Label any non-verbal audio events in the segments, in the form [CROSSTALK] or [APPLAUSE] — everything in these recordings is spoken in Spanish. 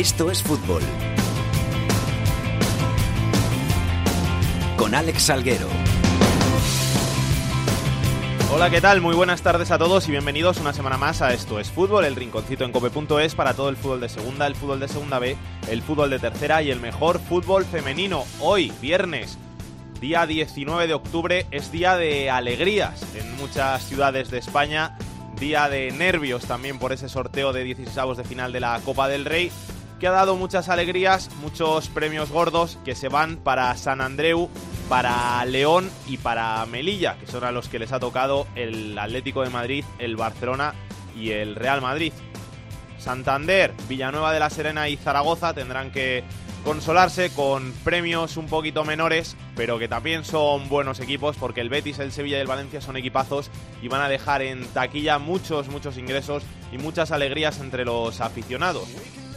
Esto es fútbol. Con Alex Salguero. Hola, ¿qué tal? Muy buenas tardes a todos y bienvenidos una semana más a Esto es Fútbol, el rinconcito en cope.es para todo el fútbol de segunda, el fútbol de segunda B, el fútbol de tercera y el mejor fútbol femenino. Hoy, viernes, día 19 de octubre, es día de alegrías en muchas ciudades de España, día de nervios también por ese sorteo de 16 de final de la Copa del Rey que ha dado muchas alegrías, muchos premios gordos que se van para San Andreu, para León y para Melilla, que son a los que les ha tocado el Atlético de Madrid, el Barcelona y el Real Madrid. Santander, Villanueva de la Serena y Zaragoza tendrán que consolarse con premios un poquito menores, pero que también son buenos equipos porque el Betis, el Sevilla y el Valencia son equipazos y van a dejar en taquilla muchos, muchos ingresos y muchas alegrías entre los aficionados.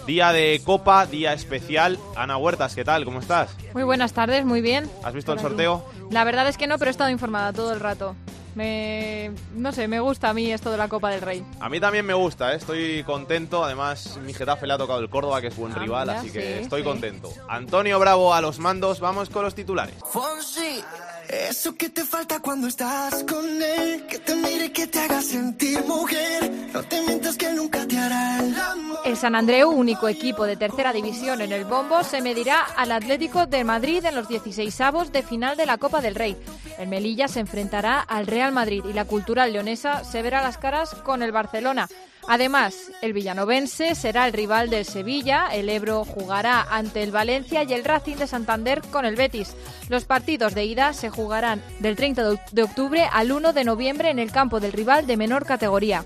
Día de Copa, día especial. Ana Huertas, ¿qué tal? ¿Cómo estás? Muy buenas tardes, muy bien. ¿Has visto el sorteo? La verdad es que no, pero he estado informada todo el rato. Me, no sé, me gusta a mí esto de la Copa del Rey. A mí también me gusta, ¿eh? estoy contento. Además, mi Getafe le ha tocado el Córdoba, que es buen Ah, rival, mira, así que estoy sí. contento. Antonio Bravo a los mandos, vamos con los titulares. Fonsi, eso que te falta cuando estás con él, que te mire, que te haga sentir mujer, no te mientas que nunca te hará el amor. El San Andreu, único equipo de tercera división en el bombo, se medirá al Atlético de Madrid en los 16avos de final de la Copa del Rey. El Melilla se enfrentará al Real Madrid y la Cultural Leonesa se verá las caras con el Barcelona. Además, el villanovense será el rival del Sevilla, el Ebro jugará ante el Valencia y el Racing de Santander con el Betis. Los partidos de ida se jugarán del 30 de oc- de octubre al 1 de noviembre en el campo del rival de menor categoría.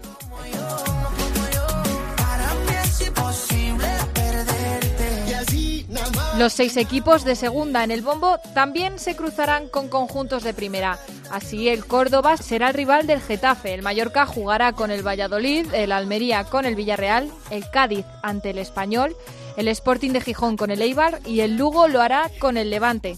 Los seis equipos de segunda en el bombo también se cruzarán con conjuntos de primera. Así el Córdoba será el rival del Getafe, el Mallorca jugará con el Valladolid, el Almería con el Villarreal, el Cádiz ante el Español, el Sporting de Gijón con el Eibar y el Lugo lo hará con el Levante.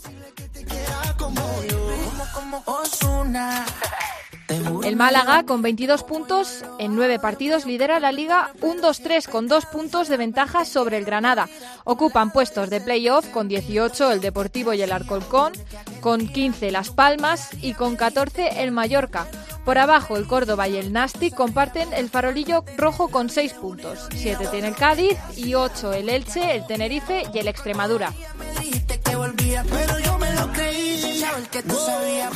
El Málaga, con 22 puntos en 9 partidos, lidera la liga 1-2-3 con 2 puntos de ventaja sobre el Granada. Ocupan puestos de playoff con 18 el Deportivo y el Alcorcón, con 15 Las Palmas y con 14 el Mallorca. Por abajo, el Córdoba y el Nasti comparten el farolillo rojo con 6 puntos. 7 tiene el Cádiz y 8 el Elche, el Tenerife y el Extremadura.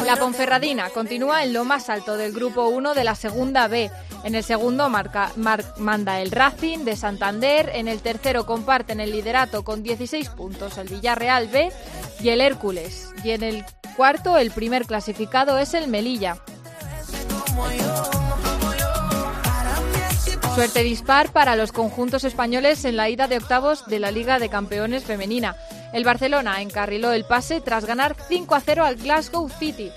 La Ponferradina continúa en lo más alto del grupo 1 de la segunda B. En el segundo marca, mar- manda el Racing de Santander. En el tercero comparten el liderato con 16 puntos el Villarreal B y el Hércules. Y en el cuarto, el primer clasificado es el Melilla. Suerte dispar para los conjuntos españoles en la ida de octavos de la Liga de Campeones Femenina. El Barcelona encarriló el pase tras ganar 5 a 0 al Glasgow City.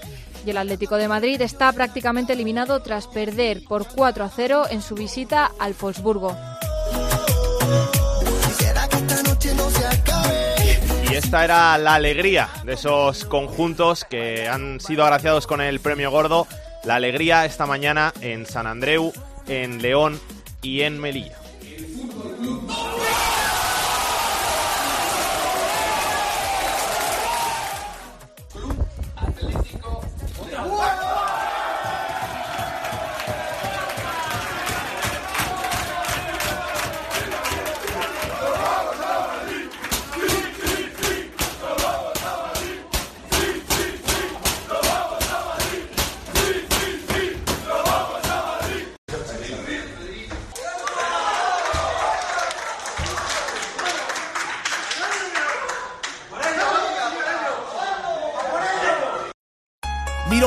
Y el Atlético de Madrid está prácticamente eliminado tras perder por 4 a 0 en su visita al Wolfsburgo. Y esta era la alegría de esos conjuntos que han sido agraciados con el premio gordo. La alegría esta mañana en San Andreu, en León y en Melilla.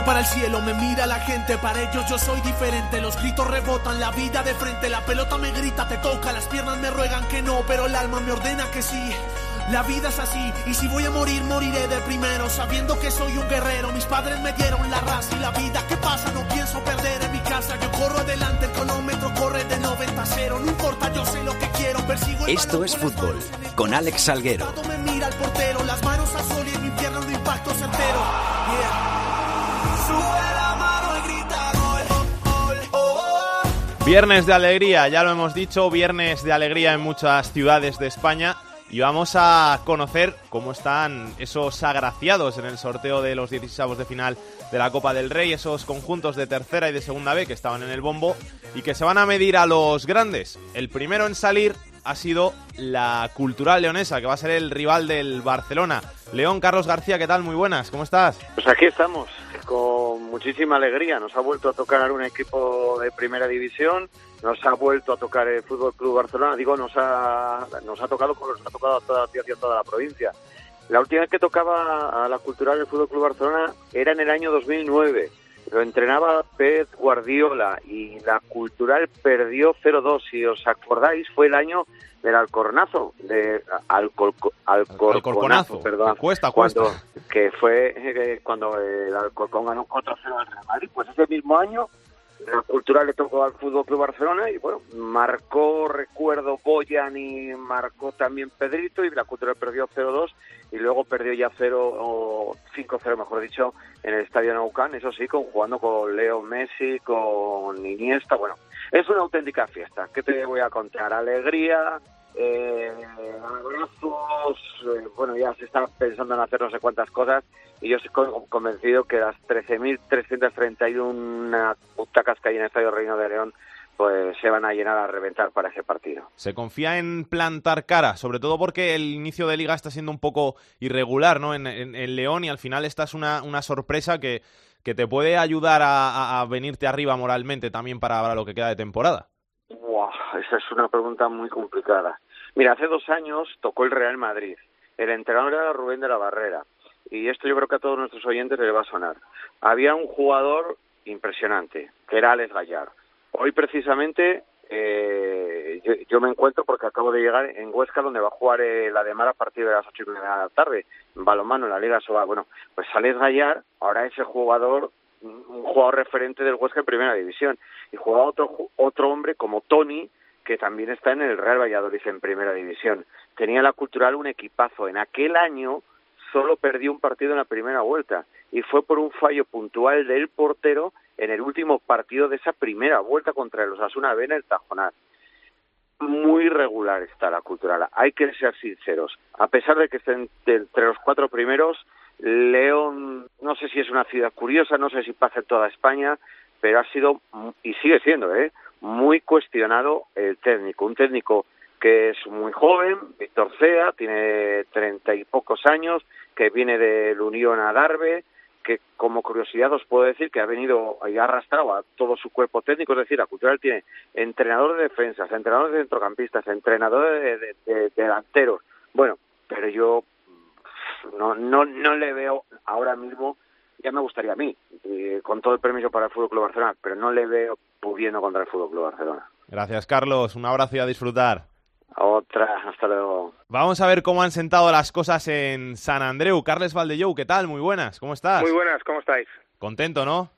Para el cielo, me mira la gente, para ellos yo soy diferente. Los gritos rebotan, la vida de frente, la pelota me grita, te toca, las piernas me ruegan que no, pero el alma me ordena que sí. La vida es así, y si voy a morir, moriré de primero, sabiendo que soy un guerrero. Mis padres me dieron la raza y la vida. ¿Qué pasa? No pienso perder en mi casa. Yo corro adelante, el cronómetro corre de 90 a 0. No importa, yo sé lo que quiero, persigo el Esto es con fútbol, con Alex Salguero. Me mira el portero, las manos al sol y en mi pierna un impacto certero. Viernes de alegría, ya lo hemos dicho, viernes de alegría en muchas ciudades de España y vamos a conocer cómo están esos agraciados en el sorteo de los 16 de final de la Copa del Rey, esos conjuntos de tercera y de segunda B que estaban en el bombo y que se van a medir a los grandes. El primero en salir ha sido la Cultural Leonesa, que va a ser el rival del Barcelona. León, Carlos García, ¿qué tal? Muy buenas, ¿cómo estás? Pues aquí estamos, con muchísima alegría. Nos ha vuelto a tocar un equipo de primera división, nos ha vuelto a tocar el Fútbol Club Barcelona. Digo, nos ha, nos ha tocado como nos ha tocado a toda, toda la provincia. La última vez que tocaba a la Cultural del Fútbol Club Barcelona era en el año 2009. Lo entrenaba Pep Guardiola y la Cultural perdió 0-2. Si os acordáis, fue el año del Alcornazo, de Alcor, Alcorconazo, perdón. Cuesta, cuesta. Cuando, que fue eh, cuando el Alcorcón ganó 4-0 al Real Madrid. Pues ese mismo año la Cultural le tocó al Fútbol Club Barcelona y bueno, marcó, recuerdo, Boyan y marcó también Pedrito y la Cultural perdió 0-2 y luego perdió ya 0 o 5-0, mejor dicho, en el Estadio Naucán, eso sí, con, jugando con Leo Messi, con Iniesta, bueno, es una auténtica fiesta. ¿Qué te voy a contar? Alegría, eh, abrazos, eh, bueno, ya se está pensando en hacer no sé cuántas cosas y yo estoy convencido que las 13.331 butacas que hay en el Estadio Reino de León pues se van a llenar a reventar para ese partido. Se confía en plantar cara, sobre todo porque el inicio de liga está siendo un poco irregular, ¿no? En, León y al final esta es una, una sorpresa que, que te puede ayudar a, venirte arriba moralmente también para, lo que queda de temporada. Wow, esa es una pregunta muy complicada. Mira, hace dos años tocó el Real Madrid. El entrenador era Rubén de la Barrera. Y esto yo creo que a todos nuestros oyentes les va a sonar. Había un jugador impresionante, que era Alex Gallar Hoy precisamente eh, yo, me encuentro porque acabo de llegar en Huesca donde va a jugar eh, la de Mar a partir de las ocho y media de la tarde, en balonmano en la Liga Soba. Bueno, pues Alex Gallar ahora es el jugador, un jugador referente del Huesca en Primera División y juega otro, otro hombre como Tony que también está en el Real Valladolid en Primera División. Tenía la Cultural un equipazo. En aquel año solo perdió un partido en la primera vuelta y fue por un fallo puntual del portero en el último partido de esa primera vuelta contra los Asuna B en el Tajonar. Muy regular está la cultural, hay que ser sinceros. A pesar de que estén entre los cuatro primeros, León, no sé si es una ciudad curiosa, no sé si pasa en toda España, pero ha sido, y sigue siendo, ¿eh? muy cuestionado el técnico. Un técnico que es muy joven, Víctor Cea, tiene treinta y pocos años, que viene del Unión Adarve, que como curiosidad os puedo decir que ha venido y ha arrastrado a todo su cuerpo técnico, es decir, la Cultural tiene entrenador de defensas, entrenador de centrocampistas, entrenador de, delanteros. Bueno, pero yo no, no, no le veo ahora mismo, ya me gustaría a mí, con todo el permiso para el Fútbol Club Barcelona, pero no le veo pudiendo contra el Fútbol Club Barcelona. Gracias, Carlos. Un abrazo y a disfrutar. Otra, hasta luego. Vamos a ver cómo han sentado las cosas en San Andreu. Carles Valdellou, ¿qué tal? Muy buenas, ¿cómo estás? Muy buenas, ¿cómo estáis? Contento, ¿no?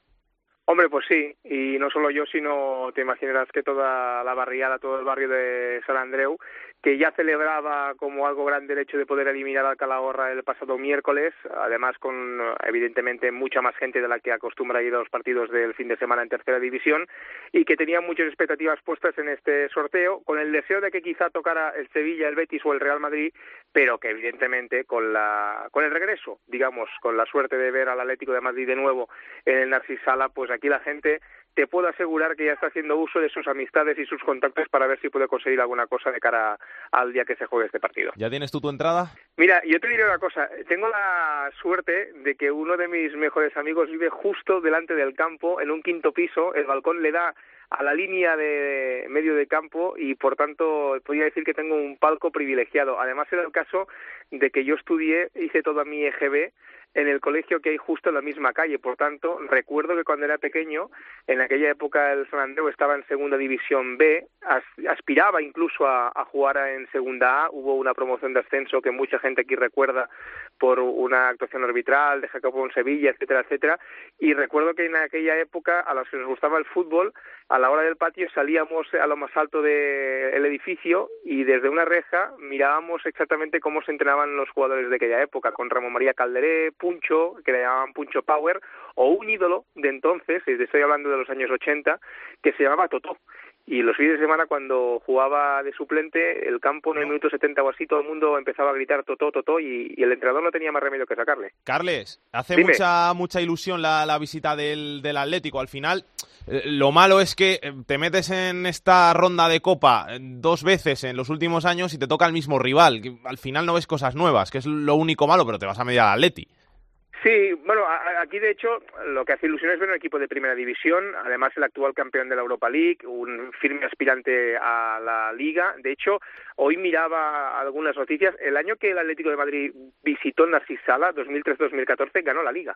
Hombre, pues sí, y no solo yo, sino te imaginarás que toda la barriada, todo el barrio de San Andreu que ya celebraba como algo grande el hecho de poder eliminar al Calahorra el pasado miércoles, además con evidentemente mucha más gente de la que acostumbra ir a los partidos del fin de semana en tercera división y que tenía muchas expectativas puestas en este sorteo con el deseo de que quizá tocara el Sevilla, el Betis o el Real Madrid, pero que evidentemente con la con el regreso, digamos, con la suerte de ver al Atlético de Madrid de nuevo en el Narcis Sala, pues aquí la gente te puedo asegurar que ya está haciendo uso de sus amistades y sus contactos para ver si puede conseguir alguna cosa de cara al día que se juegue este partido. ¿Ya tienes tú tu entrada? Mira, yo te diré una cosa. Tengo la suerte de que uno de mis mejores amigos vive justo delante del campo, en un quinto piso. El balcón le da a la línea de medio de campo y por tanto podría decir que tengo un palco privilegiado. Además era el caso de que yo estudié, hice toda mi EGB en el colegio que hay justo en la misma calle. Por tanto, recuerdo que cuando era pequeño, en aquella época el San Andreu estaba en segunda división B, aspiraba incluso a, jugar en segunda A. Hubo una promoción de ascenso que mucha gente aquí recuerda por una actuación arbitral de Jacobo en Sevilla, etcétera, etcétera. Y recuerdo que en aquella época, a los que nos gustaba el fútbol, a la hora del patio salíamos a lo más alto del edificio y desde una reja mirábamos exactamente cómo se entrenaban los jugadores de aquella época, con Ramón María Calderé, Puncho, que le llamaban Puncho Power, o un ídolo de entonces, estoy hablando de los años 80, que se llamaba Totó y los fines de semana cuando jugaba de suplente, el campo en el minuto 70 o así, todo el mundo empezaba a gritar totó, totó y, y el entrenador no tenía más remedio que sacarle. Carles, hace Dime. mucha mucha ilusión la, la visita del, del Atlético. Al final, eh, lo malo es que eh, te metes en esta ronda de Copa eh, dos veces en los últimos años y te toca el mismo rival. al final no ves cosas nuevas, que es lo único malo, pero te vas a medir al Atleti. Sí, bueno, aquí de hecho lo que hace ilusión es ver un equipo de primera división, además el actual campeón de la Europa League, un firme aspirante a la Liga. De hecho, hoy miraba algunas noticias. El año que el Atlético de Madrid visitó Narcís Sala, 2003-2014, ganó la Liga.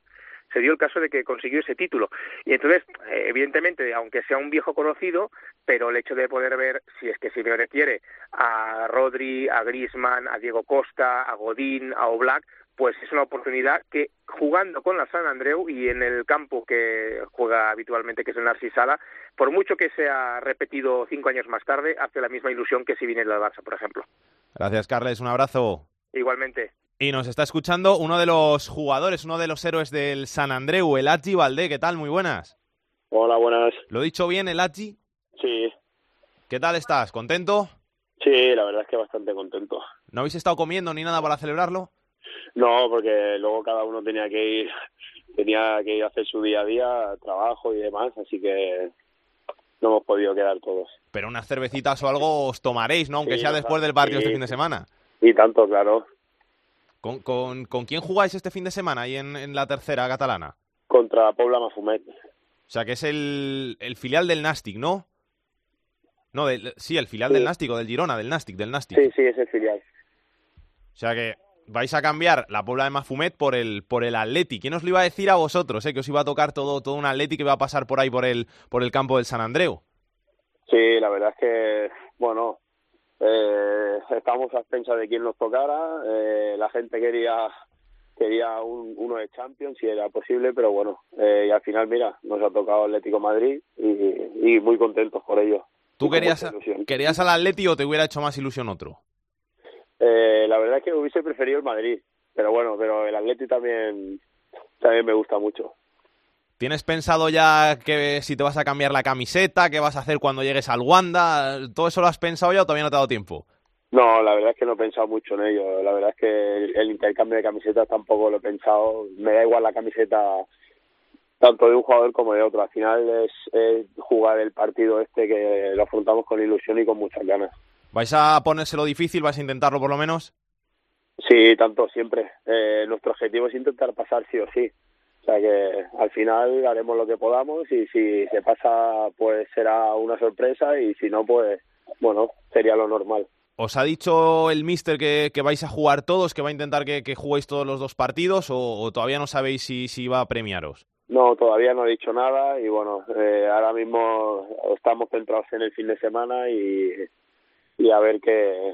Se dio el caso de que consiguió ese título. Y entonces, eh, evidentemente, aunque sea un viejo conocido, pero el hecho de poder ver, si es que Simeone quiere, a Rodri, a Griezmann, a Diego Costa, a Godín, a Oblak, pues es una oportunidad que jugando con la San Andreu y en el campo que juega habitualmente, que es el Narcís Sala, por mucho que sea repetido cinco años más tarde, hace la misma ilusión que si viene el Barça, por ejemplo. Gracias, Carles. Un abrazo. Igualmente. Y nos está escuchando uno de los jugadores, uno de los héroes del San Andreu, el Achi Valdé. ¿Qué tal? Muy buenas. Hola, buenas. ¿Lo he dicho bien, el Achi? Sí, ¿Qué tal estás? ¿Contento? sí, la verdad es que bastante contento. ¿No habéis estado comiendo ni nada para celebrarlo? No, porque luego cada uno tenía que ir, tenía que ir a hacer su día a día, trabajo y demás, así que no hemos podido quedar todos. Pero unas cervecitas o algo os tomaréis, ¿no? Aunque Sí, sea después del partido este fin de semana. Y tanto, claro, ¿Con, con, con quién jugáis este fin de semana ahí en, en la tercera catalana? contra Pobla Mafumet. O sea, que es el, el filial del Nastic, ¿no? No, del- sí, el filial Sí. del Nastic o del Girona, del Nastic, del Nastic. Sí, sí, es el filial. O sea que vais a cambiar la Pobla de Mafumet por el, por el Atleti. ¿Quién os lo iba a decir a vosotros, eh? Que os iba a tocar todo, todo un Atleti que iba a pasar por ahí por el, por el campo del San Andreu. Sí, la verdad es que, bueno, eh, estábamos a expensas de quién nos tocara. eh, la gente quería quería un, uno de Champions si era posible, pero bueno, eh, y al final, mira, nos ha tocado Atlético Madrid y, y muy contentos por ello. ¿Tú querías, querías al Atleti o te hubiera hecho más ilusión otro? Eh, la verdad es que hubiese preferido el Madrid, pero bueno, pero el Atleti también también me gusta mucho. ¿Tienes pensado ya que si te vas a cambiar la camiseta, qué vas a hacer cuando llegues al Wanda? ¿Todo eso lo has pensado ya o todavía no te ha dado tiempo? No, la verdad es que no he pensado mucho en ello. La verdad es que el, intercambio de camisetas tampoco lo he pensado. Me da igual la camiseta tanto de un jugador como de otro. Al final es, es jugar el partido este que lo afrontamos con ilusión y con muchas ganas. ¿Vais a ponérselo difícil? ¿Vais a intentarlo por lo menos? Sí, tanto siempre. Eh, nuestro objetivo es intentar pasar sí o sí. O sea que al final haremos lo que podamos y si se pasa pues será una sorpresa y si no pues bueno, sería lo normal. ¿Os ha dicho el mister que, que vais a jugar todos, que va a intentar que, que juguéis todos los dos partidos o, o todavía no sabéis si, si va a premiaros? No, todavía no he dicho nada y bueno, eh, ahora mismo estamos centrados en el fin de semana y, y a ver qué,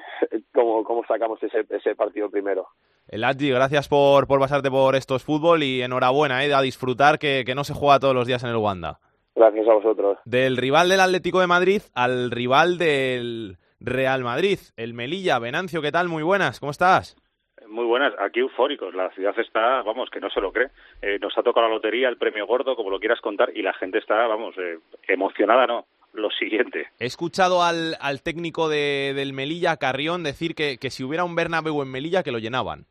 cómo, cómo sacamos ese, ese partido primero. El Adji, gracias por, por pasarte por estos fútbol y enhorabuena, eh, a disfrutar que, que no se juega todos los días en el Wanda. Gracias a vosotros. Del rival del Atlético de Madrid al rival del Real Madrid, el Melilla. Venancio, ¿qué tal? Muy buenas, ¿cómo estás? Muy buenas, aquí eufóricos. La ciudad está, vamos, que no se lo cree. Eh, nos ha tocado la lotería, el premio gordo, como lo quieras contar, y la gente está, vamos, eh, emocionada, ¿no? Lo siguiente. He escuchado al, al técnico de, del Melilla, Carrión, decir que, que si hubiera un Bernabéu en Melilla, que lo llenaban.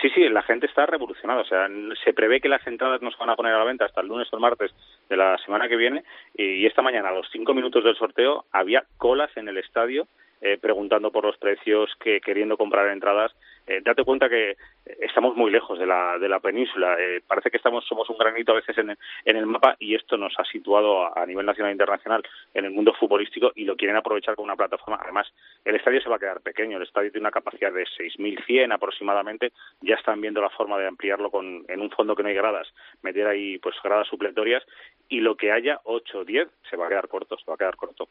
Sí, sí, la gente está revolucionada. O sea, se prevé que las entradas no se van a poner a la venta hasta el lunes o el martes de la semana que viene. Y, y esta mañana, a los cinco minutos del sorteo, había colas en el estadio eh, preguntando por los precios, que queriendo comprar entradas. Eh, date cuenta que estamos muy lejos de la, de la península. Eh, parece que estamos somos un granito a veces en en el mapa y esto nos ha situado a, nivel nacional e internacional en el mundo futbolístico y lo quieren aprovechar como una plataforma. Además, el estadio se va a quedar pequeño. El estadio tiene una capacidad de 6.100 aproximadamente. Ya están viendo la forma de ampliarlo con, en un fondo que no hay gradas, meter ahí pues gradas supletorias y lo que haya, 8 o 10, se va a quedar corto, se va a quedar corto.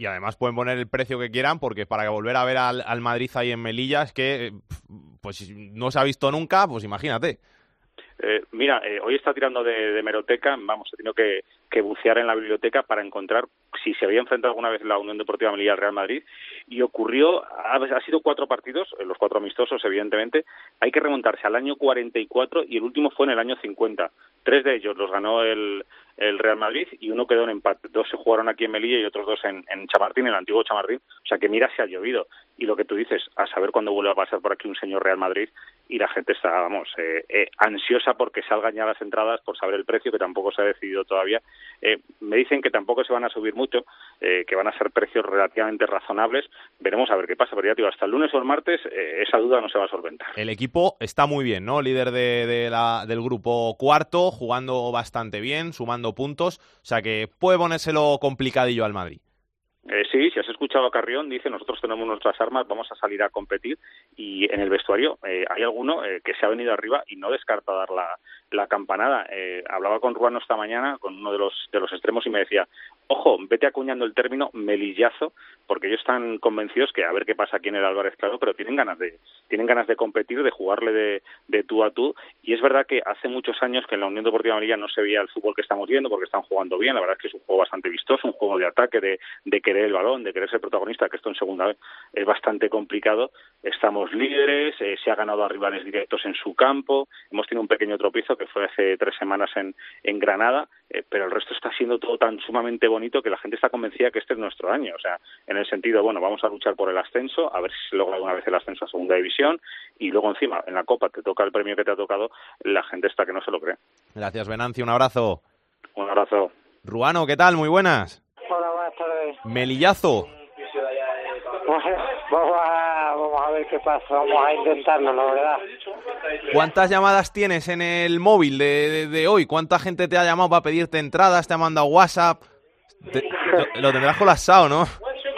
Y además pueden poner el precio que quieran, porque para volver a ver al, al Madrid ahí en Melilla, es que eh, pues no se ha visto nunca, pues imagínate. Eh, mira, eh, hoy está tirando de, de meroteca, vamos, he tenido que, que bucear en la biblioteca para encontrar si se había enfrentado alguna vez la Unión Deportiva Melilla al Real Madrid y ocurrió, ha, sido cuatro partidos, los cuatro amistosos evidentemente, hay que remontarse al año 44 y el último fue en el año 50. Tres de ellos los ganó el, el Real Madrid y uno quedó en empate. Dos se jugaron aquí en Melilla y otros dos en, en Chamartín, en el antiguo Chamartín. O sea que mira si ha llovido. Y lo que tú dices, a saber cuándo vuelve a pasar por aquí un señor Real Madrid y la gente está, vamos, eh, eh, ansiosa porque salgan ya las entradas por saber el precio, que tampoco se ha decidido todavía. Eh, me dicen que tampoco se van a subir mucho, eh, que van a ser precios relativamente razonables. Veremos a ver qué pasa, pero ya digo, hasta el lunes o el martes eh, esa duda no se va a solventar. El equipo está muy bien, ¿no? Líder de, de la, del grupo cuarto, jugando bastante bien, sumando puntos, o sea que puede ponérselo complicadillo al Madrid. Eh, sí, si has escuchado a Carrión, dice nosotros tenemos nuestras armas, vamos a salir a competir y en el vestuario eh, hay alguno eh, que se ha venido arriba y no descarta dar la, la campanada. Eh, hablaba con Ruano esta mañana, con uno de los, de los extremos y me decía, ojo, vete acuñando el término melillazo porque ellos están convencidos que a ver qué pasa aquí en el Álvarez Claro, pero tienen ganas de, tienen ganas de competir, de jugarle de, de tú a tú. Y es verdad que hace muchos años que en la Unión Deportiva Amarilla no se veía el fútbol que estamos viendo porque están jugando bien, la verdad es que es un juego bastante vistoso, un juego de ataque, de, de querer el balón, de querer ser protagonista, que esto en segunda vez es bastante complicado. Estamos líderes, eh, se ha ganado a rivales directos en su campo, hemos tenido un pequeño tropiezo que fue hace tres semanas en, en Granada, eh, pero el resto está siendo todo tan sumamente bonito que la gente está convencida que este es nuestro año. O sea, en el sentido, bueno, vamos a luchar por el ascenso, a ver si se logra alguna vez el ascenso a segunda división, y luego encima, en la Copa te toca el premio que te ha tocado, la gente está que no se lo cree. Gracias, Venancio, un abrazo. Un abrazo. Ruano, ¿qué tal? Muy buenas. Hola, buenas tardes. Melillazo. A ver qué pasa, vamos a intentarlo, la verdad. ¿Cuántas llamadas tienes en el móvil de, de, de, hoy? ¿Cuánta gente te ha llamado para pedirte entradas? ¿Te ha mandado WhatsApp? Te, lo, lo, tendrás colapsado, ¿no?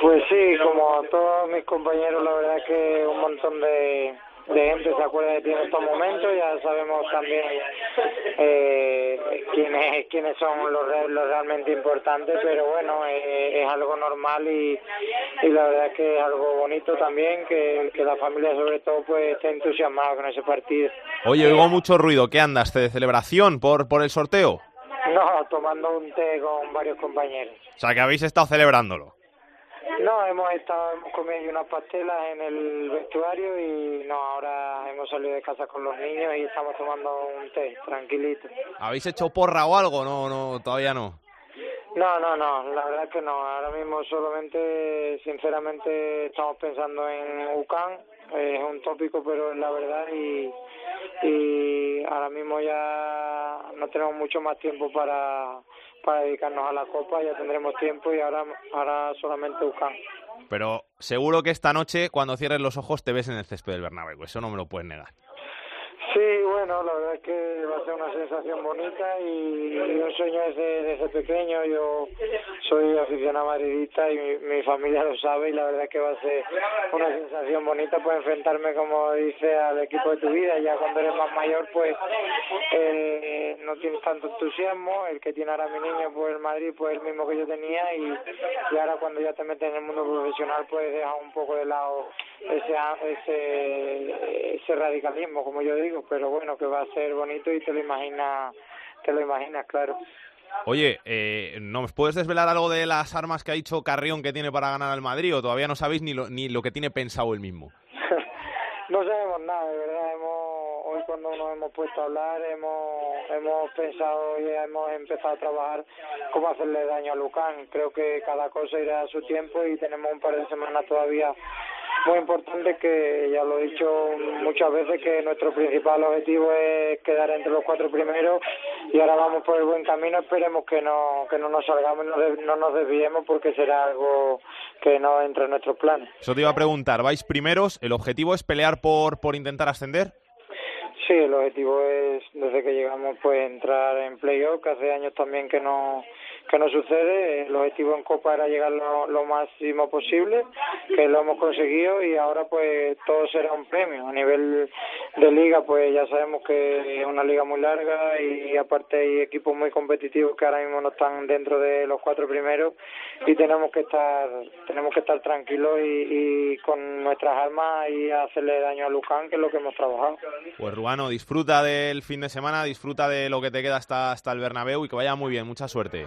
Pues sí, como todos mis compañeros, la verdad que un montón de, de gente se acuerda de ti en estos momentos, ya sabemos también eh, quiénes, quiénes son los, los realmente importantes, pero bueno, eh, es algo normal y, y la verdad es que es algo bonito también, que, que la familia sobre todo pues esté entusiasmada con ese partido. Oye, oigo mucho ruido, ¿qué andas? ¿De celebración por, por el sorteo? No, tomando un té con varios compañeros. O sea, que habéis estado celebrándolo. No, hemos estado, hemos comido unas pastelas en el vestuario y no, ahora hemos salido de casa con los niños y estamos tomando un té, tranquilito. ¿Habéis hecho porra o algo? No, no, todavía no. No, no, no, la verdad que no. Ahora mismo solamente, sinceramente, estamos pensando en UCAN. Es un tópico, pero es la verdad y, y ahora mismo ya no tenemos mucho más tiempo para, para dedicarnos a la Copa, ya tendremos tiempo y ahora, ahora solamente UCAN. Pero seguro que esta noche, cuando cierres los ojos, te ves en el césped del Bernabéu. Eso no me lo puedes negar. Sí, bueno, la verdad es que va a ser una sensación bonita y, un sueño desde, desde pequeño. Yo soy aficionado madridista y mi, mi, familia lo sabe y la verdad es que va a ser una sensación bonita pues enfrentarme, como dice, al equipo de tu vida. Ya cuando eres más mayor pues eh, no tienes tanto entusiasmo. El que tiene ahora mi niño pues el Madrid pues el mismo que yo tenía y, y ahora cuando ya te metes en el mundo profesional pues dejas un poco de lado ese, ese, ese radicalismo, como yo digo pero bueno, que va a ser bonito y te lo imaginas, te lo imaginas, claro. Oye, eh, ¿nos puedes desvelar algo de las armas que ha dicho Carrión que tiene para ganar al Madrid o todavía no sabéis ni lo, ni lo que tiene pensado él mismo? [LAUGHS] no sabemos nada, de verdad. Hemos, hoy cuando nos hemos puesto a hablar hemos, hemos pensado y hemos empezado a trabajar cómo hacerle daño a Lucán. Creo que cada cosa irá a su tiempo y tenemos un par de semanas todavía muy importante que ya lo he dicho muchas veces que nuestro principal objetivo es quedar entre los cuatro primeros y ahora vamos por el buen camino. Esperemos que no que no nos salgamos no, no nos desviemos porque será algo que no entra en nuestros planes. Eso te iba a preguntar vais primeros el objetivo es pelear por por intentar ascender Sí, el objetivo es, desde que llegamos, pues entrar en playoff, que hace años también que no que no sucede. El objetivo en Copa era llegar lo, máximo posible, que lo hemos conseguido y ahora pues todo será un premio. A nivel de liga, pues ya sabemos que es una liga muy larga y aparte hay equipos muy competitivos que ahora mismo no están dentro de los cuatro primeros y tenemos que estar tenemos que estar tranquilos y, con nuestras armas y hacerle daño a Luján, que es lo que hemos trabajado. Pues Ruano, disfruta del fin de semana, disfruta de lo que te queda hasta, hasta el Bernabéu y que vaya muy bien, mucha suerte.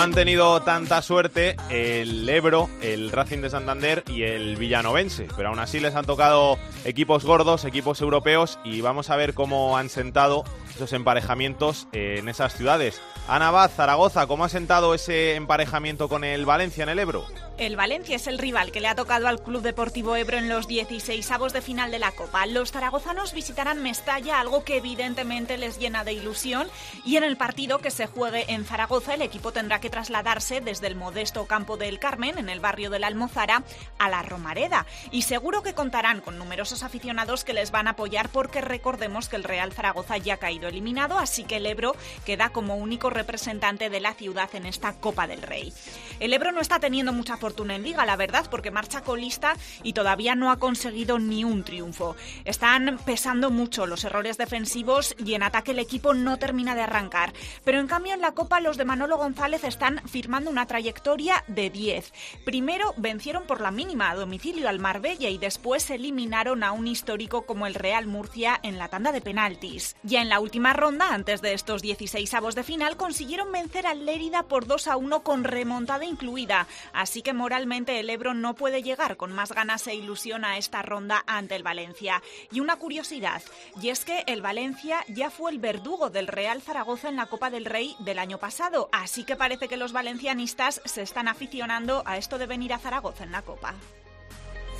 han tenido tanta suerte el Ebro, el Racing de Santander y el Villanovense, pero aún así les han tocado equipos gordos, equipos europeos y vamos a ver cómo han sentado esos emparejamientos en esas ciudades. Ana Baz, Zaragoza, ¿cómo ha sentado ese emparejamiento con el Valencia en el Ebro? El Valencia es el rival que le ha tocado al Club Deportivo Ebro en los 16 avos de final de la Copa. Los zaragozanos visitarán Mestalla, algo que evidentemente les llena de ilusión. Y en el partido que se juegue en Zaragoza, el equipo tendrá que trasladarse desde el modesto campo del Carmen, en el barrio de la Almozara, a la Romareda. Y seguro que contarán con numerosos aficionados que les van a apoyar porque recordemos que el Real Zaragoza ya ha caído eliminado, así que el Ebro queda como único representante de la ciudad en esta Copa del Rey. El Ebro no está teniendo mucha fortuna en liga, la verdad, porque marcha colista y todavía no ha conseguido ni un triunfo. Están pesando mucho los errores defensivos y en ataque el equipo no termina de arrancar. Pero en cambio en la Copa los de Manolo González están firmando una trayectoria de 10. Primero vencieron por la mínima a domicilio al Marbella y después eliminaron a un histórico como el Real Murcia en la tanda de penaltis. Ya en la última ronda, antes de estos 16 avos de final, consiguieron vencer al Lérida por 2 a 1 con remontada incluida. Así que moralmente el Ebro no puede llegar con más ganas e ilusión a esta ronda ante el Valencia. Y una curiosidad, y es que el Valencia ya fue el verdugo del Real Zaragoza en la Copa del Rey del año pasado, así que parece que los valencianistas se están aficionando a esto de venir a Zaragoza en la Copa.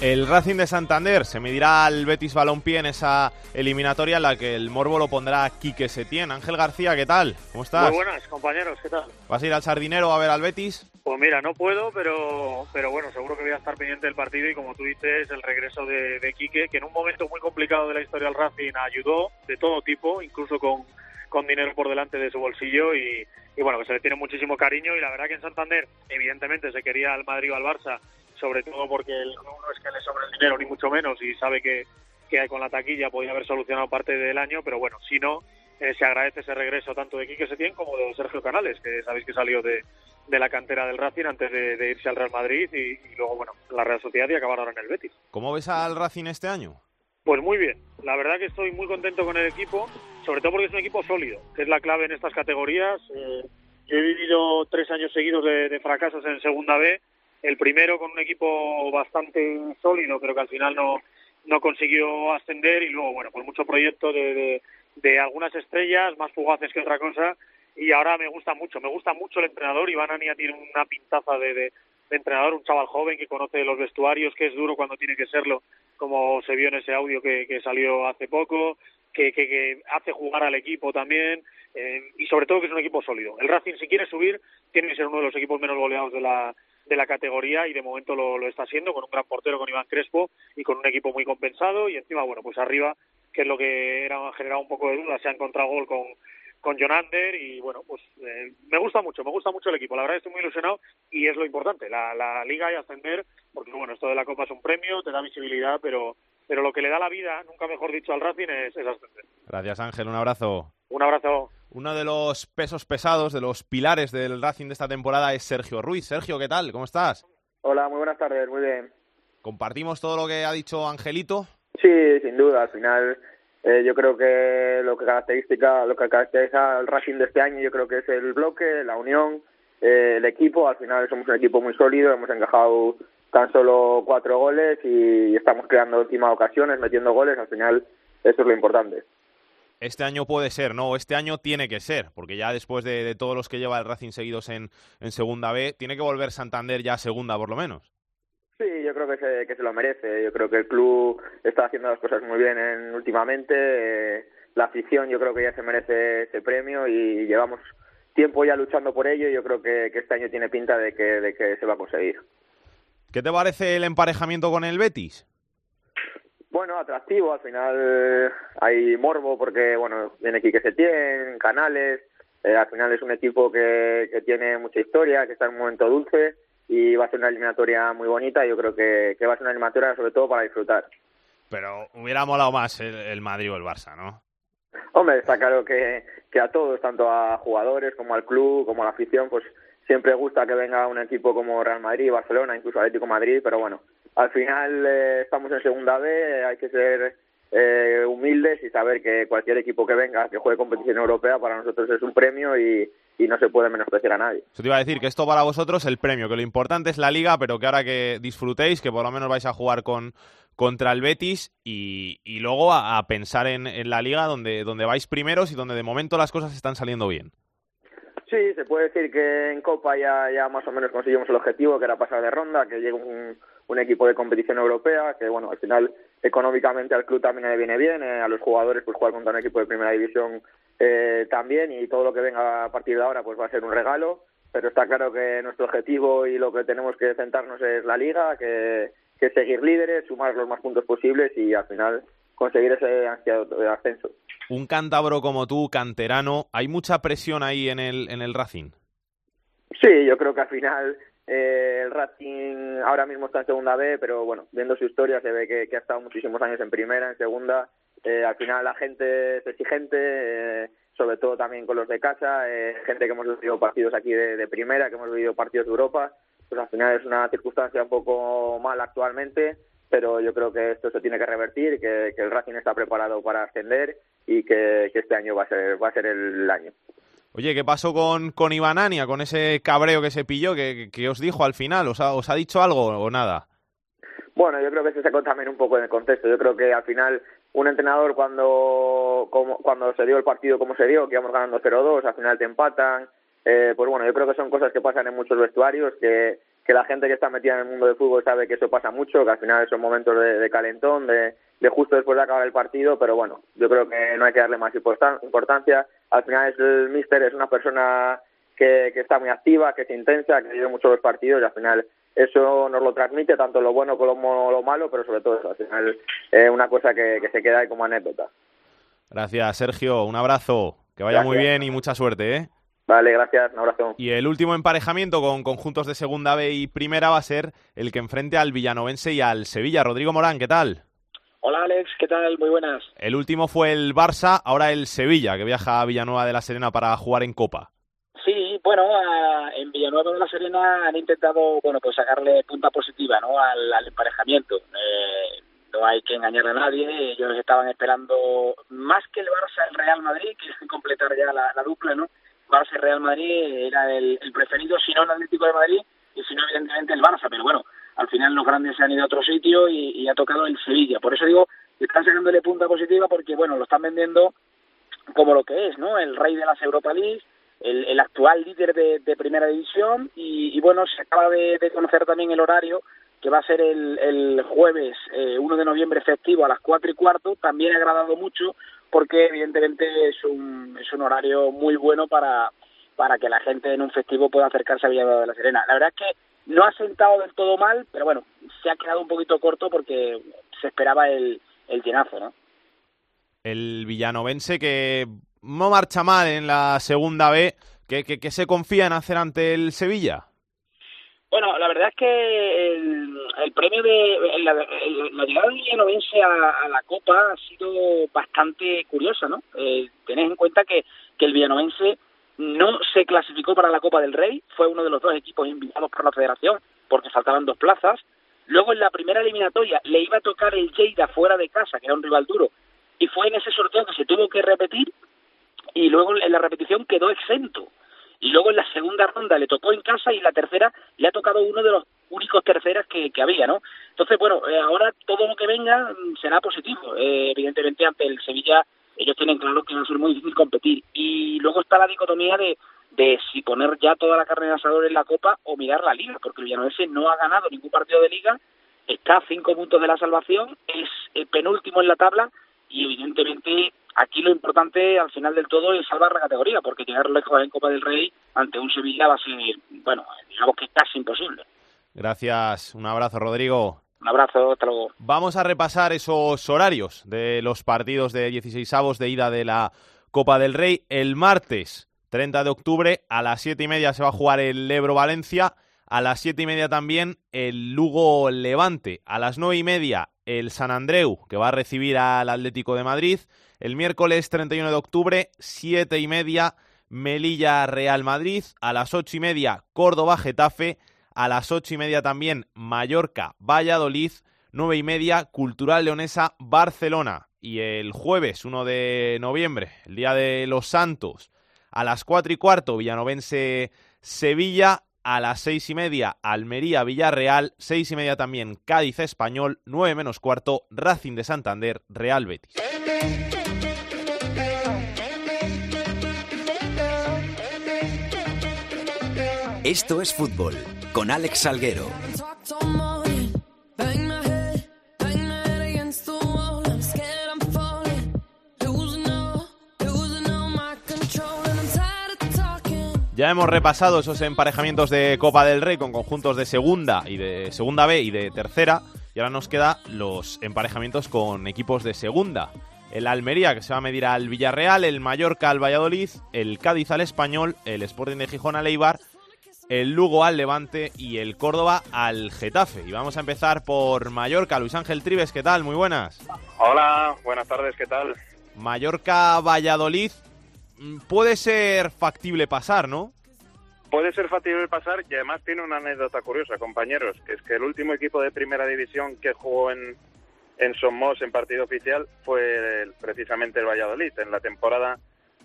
El Racing de Santander se medirá al Betis Balompié en esa eliminatoria en la que el morbo lo pondrá Quique Setién. Ángel García, ¿qué tal? ¿Cómo estás? Muy buenas, compañeros, ¿qué tal? ¿Vas a ir al Sardinero a ver al Betis? Pues mira, no puedo, pero, pero bueno, seguro que voy a estar pendiente del partido y como tú dices, el regreso de, de Quique, que en un momento muy complicado de la historia del Racing ayudó de todo tipo, incluso con, con dinero por delante de su bolsillo y, y bueno, que se le tiene muchísimo cariño y la verdad que en Santander evidentemente se quería al Madrid o al Barça sobre todo porque el no es que le sobre el dinero ni mucho menos y sabe que, que con la taquilla podía haber solucionado parte del año, pero bueno, si no, eh, se agradece ese regreso tanto de Quique Setién como de Sergio Canales, que sabéis que salió de, de la cantera del Racing antes de, irse al Real Madrid y, luego, bueno, la Real Sociedad y acabar ahora en el Betis. ¿Cómo ves al Racing este año? Pues muy bien, la verdad que estoy muy contento con el equipo, sobre todo porque es un equipo sólido, que es la clave en estas categorías. Eh, he vivido tres años seguidos de, de fracasos en Segunda B el primero con un equipo bastante sólido, pero que al final no, no consiguió ascender y luego, bueno, por mucho proyecto de, de, algunas estrellas, más fugaces que otra cosa, y ahora me gusta mucho, me gusta mucho el entrenador, Iván Ania tiene una pintaza de, de, entrenador, un chaval joven que conoce los vestuarios, que es duro cuando tiene que serlo, como se vio en ese audio que, que salió hace poco, que, que, que, hace jugar al equipo también, eh, y sobre todo que es un equipo sólido. El Racing, si quiere subir, tiene que ser uno de los equipos menos goleados de la, de la categoría y de momento lo, está haciendo con un gran portero, con Iván Crespo y con un equipo muy compensado y encima, bueno, pues arriba, que es lo que era generado un poco de duda, se ha encontrado gol con, con Jonander y bueno, pues eh, me gusta mucho, me gusta mucho el equipo, la verdad estoy muy ilusionado y es lo importante, la, la liga y ascender, porque bueno, esto de la Copa es un premio, te da visibilidad, pero pero lo que le da la vida, nunca mejor dicho, al Racing es ascender. Gracias Ángel, un abrazo. Un abrazo. Uno de los pesos pesados, de los pilares del Racing de esta temporada es Sergio Ruiz. Sergio, ¿qué tal? ¿Cómo estás? Hola, muy buenas tardes, muy bien. ¿Compartimos todo lo que ha dicho Angelito? Sí, sin duda. Al final, eh, yo creo que lo que caracteriza, lo que caracteriza al Racing de este año, yo creo que es el bloque, la unión, eh, el equipo. Al final somos un equipo muy sólido, hemos encajado tan solo cuatro goles y estamos creando últimas ocasiones, metiendo goles. Al final, eso es lo importante este año puede ser, no, este año tiene que ser, porque ya después de, todos los que lleva el Racing seguidos en, en, Segunda B, tiene que volver Santander ya a Segunda por lo menos. Sí, yo creo que se, que se lo merece. Yo creo que el club está haciendo las cosas muy bien en, últimamente. Eh, la afición yo creo que ya se merece ese premio y llevamos tiempo ya luchando por ello y yo creo que, este año tiene pinta de que, de que se va a conseguir. ¿Qué te parece el emparejamiento con el Betis? Bueno, atractivo, al final hay morbo porque, bueno, viene aquí que se tiene, Canales, eh, al final es un equipo que, que tiene mucha historia, que está en un momento dulce y va a ser una eliminatoria muy bonita. Yo creo que, que va a ser una eliminatoria sobre todo para disfrutar. Pero hubiera molado más el, Madrid o el Barça, ¿no? Hombre, está claro que, que a todos, tanto a jugadores como al club, como a la afición, pues siempre gusta que venga un equipo como Real Madrid, Barcelona, incluso Atlético Madrid, pero bueno, al final eh, estamos en segunda B, hay que ser eh, humildes y saber que cualquier equipo que venga, que juegue competición europea, para nosotros es un premio y, y no se puede menospreciar a nadie. Eso te iba a decir que esto para vosotros es el premio, que lo importante es la liga, pero que ahora que disfrutéis, que por lo menos vais a jugar con contra el Betis y, y luego a, pensar en, en, la liga donde, donde vais primeros y donde de momento las cosas están saliendo bien. Sí, se puede decir que en Copa ya, ya más o menos conseguimos el objetivo, que era pasar de ronda, que llegue un, un equipo de competición europea, que bueno, al final económicamente al club también le viene bien, eh, a los jugadores pues jugar contra un equipo de primera división eh, también y todo lo que venga a partir de ahora pues va a ser un regalo, pero está claro que nuestro objetivo y lo que tenemos que centrarnos es la liga, que, que seguir líderes, sumar los más puntos posibles y al final conseguir ese ansiado ascenso. Un cántabro como tú, canterano, ¿hay mucha presión ahí en el, en el Racing? Sí, yo creo que al final eh, el Racing ahora mismo está en segunda B, pero bueno, viendo su historia se ve que, que ha estado muchísimos años en primera, en segunda eh, al final la gente es exigente, eh, sobre todo también con los de casa, eh, gente que hemos vivido partidos aquí de, primera, que hemos vivido partidos de Europa, pues al final es una circunstancia un poco mala actualmente, pero yo creo que esto se tiene que revertir, que, el Racing está preparado para ascender y que, este año va a ser va a ser el año. Oye, ¿qué pasó con, con Ibanania, con ese cabreo que se pilló? ¿Qué, os dijo al final? ¿Os ha, ¿Os ha dicho algo o nada? Bueno, yo creo que se sacó también un poco en el contexto. Yo creo que al final un entrenador cuando, cuando se dio el partido como se dio, que íbamos ganando 0-2, al final te empatan. Eh, pues bueno, yo creo que son cosas que pasan en muchos vestuarios, que, que la gente que está metida en el mundo del fútbol sabe que eso pasa mucho, que al final son momentos de, calentón, de, de, justo después de acabar el partido, pero bueno, yo creo que no hay que darle más importancia. Al final es el míster es una persona que, que está muy activa, que es intensa, que vive mucho los partidos y al final eso nos lo transmite tanto lo bueno como lo malo, pero sobre todo eso, al final es una cosa que, se queda ahí como anécdota. Gracias, Sergio. Un abrazo. Que vaya muy bien y mucha suerte, ¿eh? Vale, gracias. Un abrazo. Y el último emparejamiento con conjuntos de segunda B y primera va a ser el que enfrente al Villanovense y al Sevilla. Rodrigo Morán, ¿qué tal? Hola Alex, ¿qué tal? Muy buenas. El último fue el Barça, ahora el Sevilla, que viaja a Villanueva de la Serena para jugar en Copa. Sí, bueno, en Villanueva de la Serena han intentado, bueno, pues sacarle punta positiva, ¿no? Al, emparejamiento. Eh, no hay que engañar a nadie. Ellos estaban esperando más que el Barça, el Real Madrid, que [LAUGHS] completar ya la, dupla, ¿no? Barça y Real Madrid era el, preferido, si no el Atlético de Madrid y si no evidentemente el Barça. Pero bueno, al final los grandes se han ido a otro sitio y, y ha tocado el Sevilla. Por eso digo, están sacándole punta positiva porque, bueno, lo están vendiendo como lo que es, ¿no? El rey de las Europa League el, actual líder de, primera división y, y, bueno, se acaba de, conocer también el horario que va a ser el, el jueves eh, 1 de noviembre efectivo a las 4 y cuarto, también ha agradado mucho porque evidentemente es un, es un horario muy bueno para, para que la gente en un festivo pueda acercarse a Villanueva de la Serena. La verdad es que no ha sentado del todo mal, pero bueno, se ha quedado un poquito corto porque se esperaba el, el llenazo, ¿no? El villanovense que no marcha mal en la segunda B. ¿Qué, qué, se confía en hacer ante el Sevilla? Bueno, la verdad es que el, premio de la, llegada del Villanovense a, la Copa ha sido bastante curiosa, ¿no? Eh, tenés en cuenta que, que el Villanovense no se clasificó para la Copa del Rey, fue uno de los dos equipos invitados por la Federación porque faltaban dos plazas. Luego en la primera eliminatoria le iba a tocar el Lleida fuera de casa, que era un rival duro, y fue en ese sorteo que se tuvo que repetir y luego en la repetición quedó exento. Y luego en la segunda ronda le tocó en casa y en la tercera le ha tocado uno de los únicos terceras que, que había, ¿no? Entonces, bueno, eh, ahora todo lo que venga mm, será positivo. Eh, evidentemente, ante el Sevilla, ellos tienen claro que va a ser muy difícil competir. Y luego está la dicotomía de, de si poner ya toda la carne de asador en la Copa o mirar la Liga, porque el Villanovense no ha ganado ningún partido de Liga, está a cinco puntos de la salvación, es el penúltimo en la tabla y evidentemente aquí lo importante al final del todo es salvar la categoría, porque llegar lejos en Copa del Rey ante un Sevilla va a ser, bueno, digamos que casi imposible. Gracias, un abrazo Rodrigo. Un abrazo, hasta luego. Vamos a repasar esos horarios de los partidos de 16 avos de ida de la Copa del Rey. El martes 30 de octubre a las 7 y media se va a jugar el Ebro Valencia. A las 7 y media también el Lugo Levante. A las 9 y media el San Andreu, que va a recibir al Atlético de Madrid. El miércoles 31 de octubre, 7 y media, Melilla Real Madrid. A las 8 y media, Córdoba Getafe. A las 8 y media también, Mallorca Valladolid. 9 y media, Cultural Leonesa Barcelona. Y el jueves 1 de noviembre, el día de los Santos, a las 4 y cuarto, Villanovense Sevilla. A las seis y media, Almería Villarreal. Seis y media también, Cádiz Español. 9 menos cuarto, Racing de Santander Real Betis. Esto es fútbol con Alex Salguero. Ya hemos repasado esos emparejamientos de Copa del Rey con conjuntos de segunda y de segunda B y de tercera. Y ahora nos queda los emparejamientos con equipos de segunda. El Almería, que se va a medir al Villarreal, el Mallorca al Valladolid, el Cádiz al Español, el Sporting de Gijón al Eibar, el Lugo al Levante y el Córdoba al Getafe. Y vamos a empezar por Mallorca. Luis Ángel Tribes, ¿qué tal? Muy buenas. Hola, buenas tardes, ¿qué tal? Mallorca-Valladolid mm, puede ser factible pasar, ¿no? Puede ser factible pasar y además tiene una anécdota curiosa, compañeros, que es que el último equipo de primera división que jugó en, en Somos en partido oficial fue el- precisamente el Valladolid en la temporada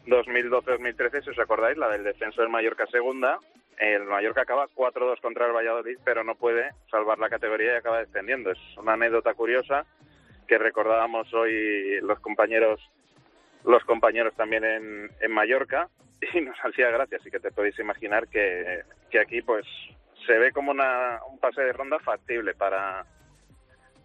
2012-2013, si os acordáis, la del descenso del Mallorca segunda. El Mallorca acaba 4-2 contra el Valladolid, pero no puede salvar la categoría y acaba descendiendo. Es una anécdota curiosa que recordábamos hoy los compañeros los compañeros también en, en Mallorca [LAUGHS] y nos hacía gracia, así que te podéis imaginar que, que aquí pues se ve como una, un pase de ronda factible para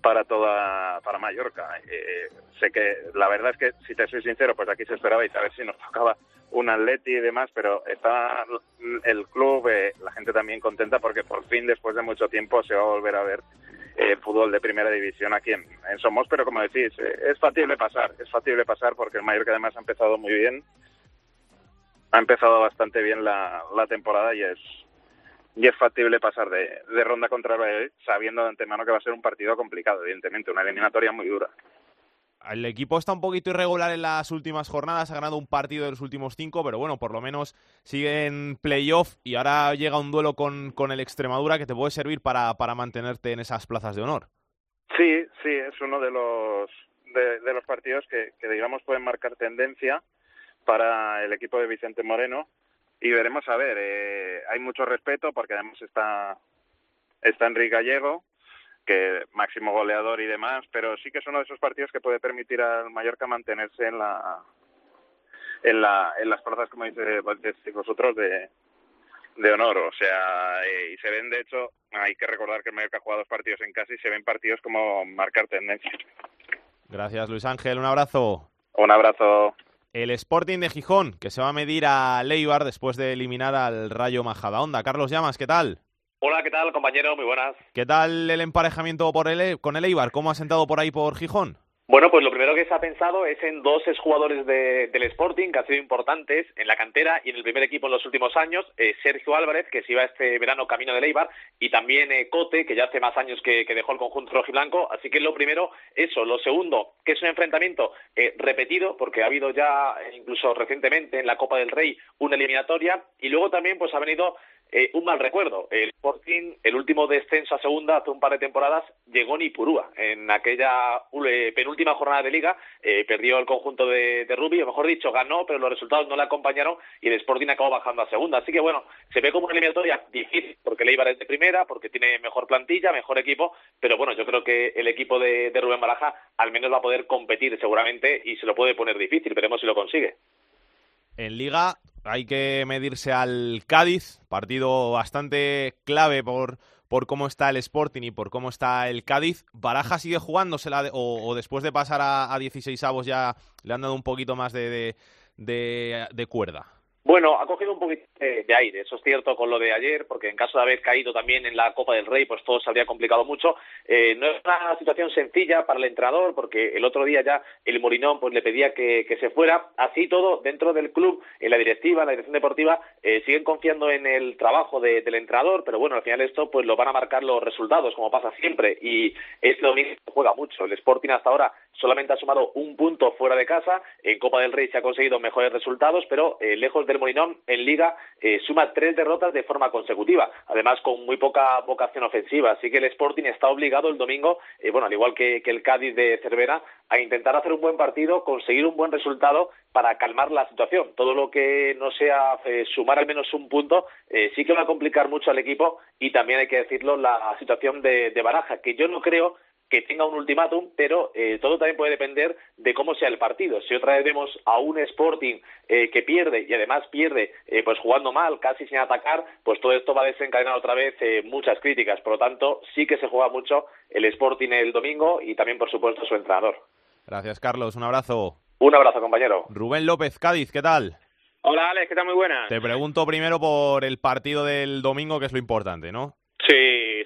para toda para Mallorca. Eh, sé que la verdad es que si te soy sincero, pues aquí se esperaba y a ver si nos [LAUGHS] tocaba un Atleti y demás, pero está el club, eh, la gente también contenta porque por fin después de mucho tiempo se va a volver a ver eh, fútbol de primera división aquí en, en Somos, pero como decís, eh, es factible pasar, es factible pasar porque el Mallorca además ha empezado muy bien, ha empezado bastante bien la temporada y es y es factible pasar de, de ronda contra el Valladolid sabiendo de antemano que va a ser un partido complicado, evidentemente, una eliminatoria muy dura. El equipo está un poquito irregular en las últimas jornadas, ha ganado un partido de los últimos cinco, pero bueno, por lo menos sigue en playoff y ahora llega un duelo con, con el Extremadura que te puede servir para, para mantenerte en esas plazas de honor. Sí, sí, es uno de los de, de los partidos que, que digamos pueden marcar tendencia para el equipo de Vicente Moreno y veremos a ver. Eh, hay mucho respeto porque además está está Enrique Gallego que máximo goleador y demás, pero sí que es uno de esos partidos que puede permitir al Mallorca mantenerse en la en la en las plazas como dice decís vosotros de de honor, o sea, eh, y se ven de hecho, hay que recordar que el Mallorca ha jugado dos partidos en casa y se ven partidos como marcar tendencia. Gracias, Luis Ángel. Un abrazo. Un abrazo. El Sporting de Gijón, que se va a medir a Leibar después de eliminar al Rayo Majadahonda. Carlos Llamas, ¿qué tal? Hola, ¿qué tal, compañero? Muy buenas. ¿Qué tal el emparejamiento por el, con el Eibar? ¿Cómo ha sentado por ahí por Gijón? Bueno, pues lo primero que se ha pensado es en dos exjugadores de, del Sporting que han sido importantes en la cantera y en el primer equipo en los últimos años. Eh, Sergio Álvarez, que se iba este verano camino de Eibar, y también eh, Cote, que ya hace más años que, que, dejó el conjunto rojiblanco. Así que lo primero, eso. Lo segundo, que es un enfrentamiento eh, repetido, porque ha habido ya, incluso recientemente en la Copa del Rey, una eliminatoria. Y luego también pues ha venido eh, un mal recuerdo. El Sporting, el último descenso a segunda hace un par de temporadas, llegó en Ipurúa. En aquella penúltima jornada de liga eh, perdió el conjunto de, de Rubí, o mejor dicho, ganó, pero los resultados no le acompañaron y el Sporting acabó bajando a segunda. Así que bueno, se ve como una eliminatoria difícil, porque el Eibar es de primera, porque tiene mejor plantilla, mejor equipo, pero bueno, yo creo que el equipo de, de Rubén Baraja al menos va a poder competir seguramente y se lo puede poner difícil, veremos si lo consigue. En Liga hay que medirse al Cádiz, partido bastante clave por, por cómo está el Sporting y por cómo está el Cádiz. ¿Baraja sigue jugándosela o, o después de pasar a, a 16 avos ya le han dado un poquito más de, de, de cuerda? Bueno, ha cogido un poquito de, aire, eso es cierto con lo de ayer, porque en caso de haber caído también en la Copa del Rey, pues todo se habría complicado mucho. Eh, no es una situación sencilla para el entrenador, porque el otro día ya el Morinón pues le pedía que, se fuera. Así todo, dentro del club, en la directiva, en la dirección deportiva, eh, siguen confiando en el trabajo del entrenador, pero bueno, al final esto pues lo van a marcar los resultados, como pasa siempre, y este domingo juega mucho. El Sporting hasta ahora solamente ha sumado un punto fuera de casa, en Copa del Rey se ha conseguido mejores resultados, pero eh, lejos del Molinón en Liga eh, suma tres derrotas de forma consecutiva, además con muy poca vocación ofensiva. Así que el Sporting está obligado el domingo, eh, bueno, al igual que, el Cádiz de Cervera, a intentar hacer un buen partido, conseguir un buen resultado para calmar la situación. Todo lo que no sea eh, sumar al menos un punto sí que va a complicar mucho al equipo y también hay que decirlo la situación de Baraja, que yo no creo que tenga un ultimátum, pero eh, todo también puede depender de cómo sea el partido. Si otra vez vemos a un Sporting eh, que pierde y además pierde eh, pues jugando mal, casi sin atacar, pues todo esto va a desencadenar otra vez muchas críticas. Por lo tanto, sí que se juega mucho el Sporting el domingo y también, por supuesto, su entrenador. Gracias, Carlos. Un abrazo. Un abrazo, compañero. Rubén López, Cádiz, ¿qué tal? Hola, Alex, ¿qué tal? Muy buena. Te pregunto primero por el partido del domingo, que es lo importante, ¿no?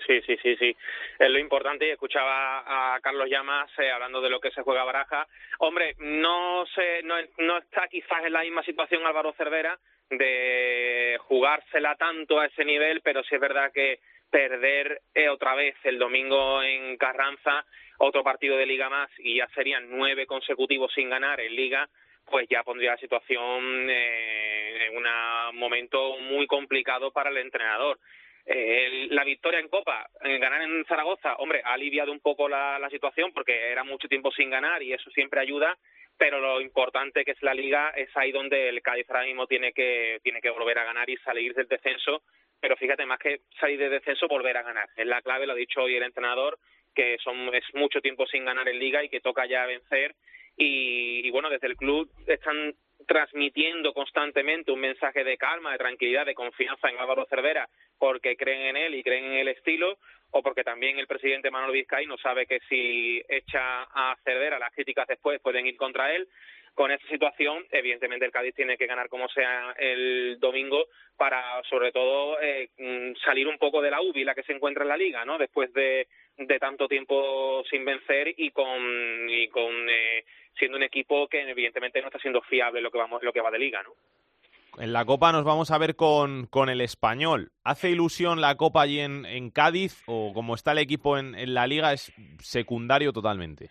Sí, sí, sí, sí. Es lo importante. Escuchaba a Carlos Llamas eh, hablando de lo que se juega Baraja. Hombre, no, se, no, no está quizás en la misma situación Álvaro Cervera de jugársela tanto a ese nivel, pero sí es verdad que perder eh, otra vez el domingo en Carranza, otro partido de Liga más, y ya serían nueve consecutivos sin ganar en Liga, pues ya pondría la situación eh, en un momento muy complicado para el entrenador. Eh, la victoria en Copa, ganar en Zaragoza, hombre, ha aliviado un poco la, situación porque era mucho tiempo sin ganar y eso siempre ayuda, pero lo importante que es la Liga es ahí donde el Cádiz ahora mismo tiene que, tiene que volver a ganar y salir del descenso, pero fíjate, más que salir del descenso, volver a ganar. Es la clave, lo ha dicho hoy el entrenador, que son, es mucho tiempo sin ganar en Liga y que toca ya vencer. y bueno, desde el club están transmitiendo constantemente un mensaje de calma, de tranquilidad, de confianza en Álvaro Cervera, porque creen en él y creen en el estilo, o porque también el presidente Manuel Vizcay sabe que si echa a Cervera las críticas después pueden ir contra él. Con esta situación, evidentemente el Cádiz tiene que ganar como sea el domingo para, sobre todo, eh, mm, salir un poco de la UBI, la que se encuentra en la liga, ¿no? Después de, de tanto tiempo sin vencer y con, y con eh, siendo un equipo que evidentemente no está siendo fiable lo que vamos lo que va de liga, ¿no? En la Copa nos vamos a ver con, con el español. ¿Hace ilusión la Copa allí en, en Cádiz o como está el equipo en, en la Liga es secundario totalmente?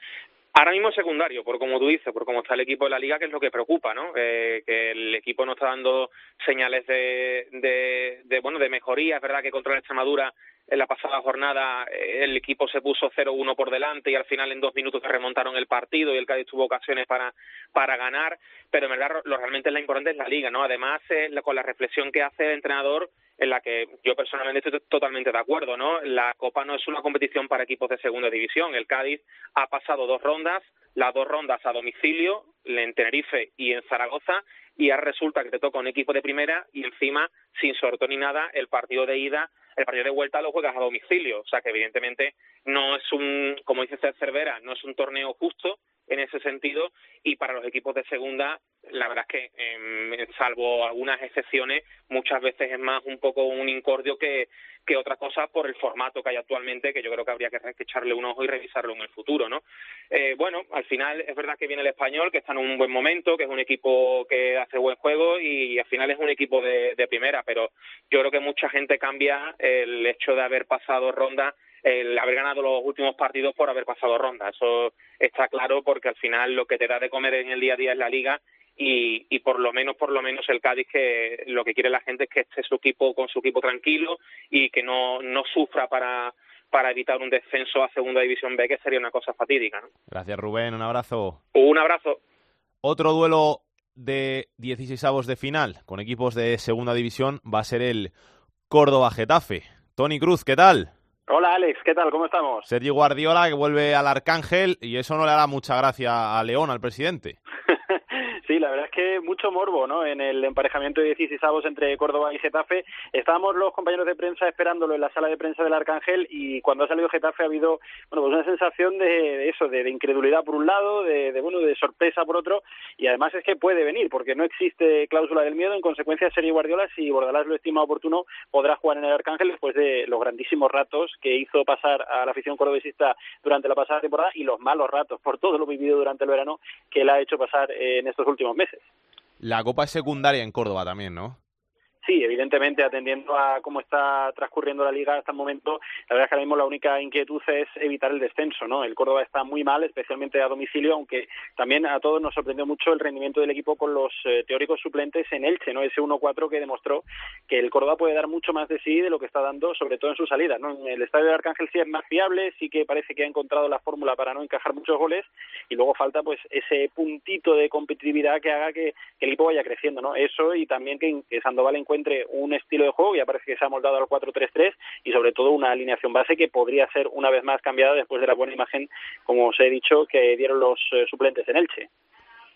Ahora mismo es secundario, por como tú dices, por cómo está el equipo de la liga, que es lo que preocupa, ¿no? Eh, que el equipo no está dando señales de, de, de, bueno, de mejoría. Es verdad que contra la Extremadura en la pasada jornada eh, el equipo se puso 0-1 por delante y al final en dos minutos se remontaron el partido y el Cádiz tuvo ocasiones para, para ganar, pero en verdad lo realmente la importante es la liga, ¿no? Además, eh, con la reflexión que hace el entrenador, en la que yo personalmente estoy totalmente de acuerdo, ¿no? La Copa no es una competición para equipos de segunda división. El Cádiz ha pasado dos rondas, las dos rondas a domicilio, en Tenerife y en Zaragoza, y ahora resulta que te toca un equipo de primera y encima, sin sorteo ni nada, el partido de ida el partido de vuelta lo juegas a domicilio, o sea que evidentemente no es un, como dice Cervera, no es un torneo justo en ese sentido. Y para los equipos de segunda la verdad es que eh, salvo algunas excepciones muchas veces es más un poco un incordio que, que otra cosa por el formato que hay actualmente que yo creo que habría que, echarle un ojo y revisarlo en el futuro no eh, bueno al final es verdad que viene el español que está en un buen momento que es un equipo que hace buen juego y al final es un equipo de, de primera pero yo creo que mucha gente cambia el hecho de haber pasado ronda el haber ganado los últimos partidos por haber pasado ronda. Eso está claro porque al final lo que te da de comer en el día a día es la liga y, y por lo menos, por lo menos el Cádiz que lo que quiere la gente es que esté su equipo con su equipo tranquilo y que no, no sufra para, para evitar un descenso a Segunda División B, que sería una cosa fatídica. ¿no? Gracias, Rubén. Un abrazo. Un abrazo. Otro duelo de 16 avos de final con equipos de Segunda División va a ser el Córdoba-Getafe. Tony Cruz, ¿qué tal? Hola Alex, ¿qué tal? ¿Cómo estamos? Sergio Guardiola que vuelve al Arcángel y eso no le hará mucha gracia a León, al presidente. [LAUGHS] la verdad es que mucho morbo, ¿no? En el emparejamiento de 16 avos entre Córdoba y Getafe. Estábamos los compañeros de prensa esperándolo en la sala de prensa del Arcángel y cuando ha salido Getafe ha habido, bueno, pues una sensación de, eso, de, incredulidad por un lado, de, bueno, de sorpresa por otro y además es que puede venir porque no existe cláusula del miedo. En consecuencia, Serie Guardiola, si Bordalás lo estima oportuno, podrá jugar en el Arcángel después de los grandísimos ratos que hizo pasar a la afición cordobesista durante la pasada temporada y los malos ratos por todo lo vivido durante el verano que él ha hecho pasar en estos últimos meses. La Copa es secundaria en Córdoba también, ¿no? Sí, evidentemente, atendiendo a cómo está transcurriendo la liga hasta el momento, la verdad es que ahora mismo la única inquietud es evitar el descenso, ¿no? El Córdoba está muy mal, especialmente a domicilio, aunque también a todos nos sorprendió mucho el rendimiento del equipo con los eh, teóricos suplentes en Elche, ¿no? Ese 1-4 que demostró que el Córdoba puede dar mucho más de sí de lo que está dando, sobre todo en su salida, ¿no? En el estadio de Arcángel sí es más fiable, sí que parece que ha encontrado la fórmula para no encajar muchos goles y luego falta pues ese puntito de competitividad que haga que, el equipo vaya creciendo, ¿no? Eso y también que, que Sandoval encuentre un estilo de juego, ya parece que se ha moldado al 4-3-3 y sobre todo una alineación base que podría ser una vez más cambiada después de la buena imagen, como os he dicho, que dieron los eh, suplentes en Elche.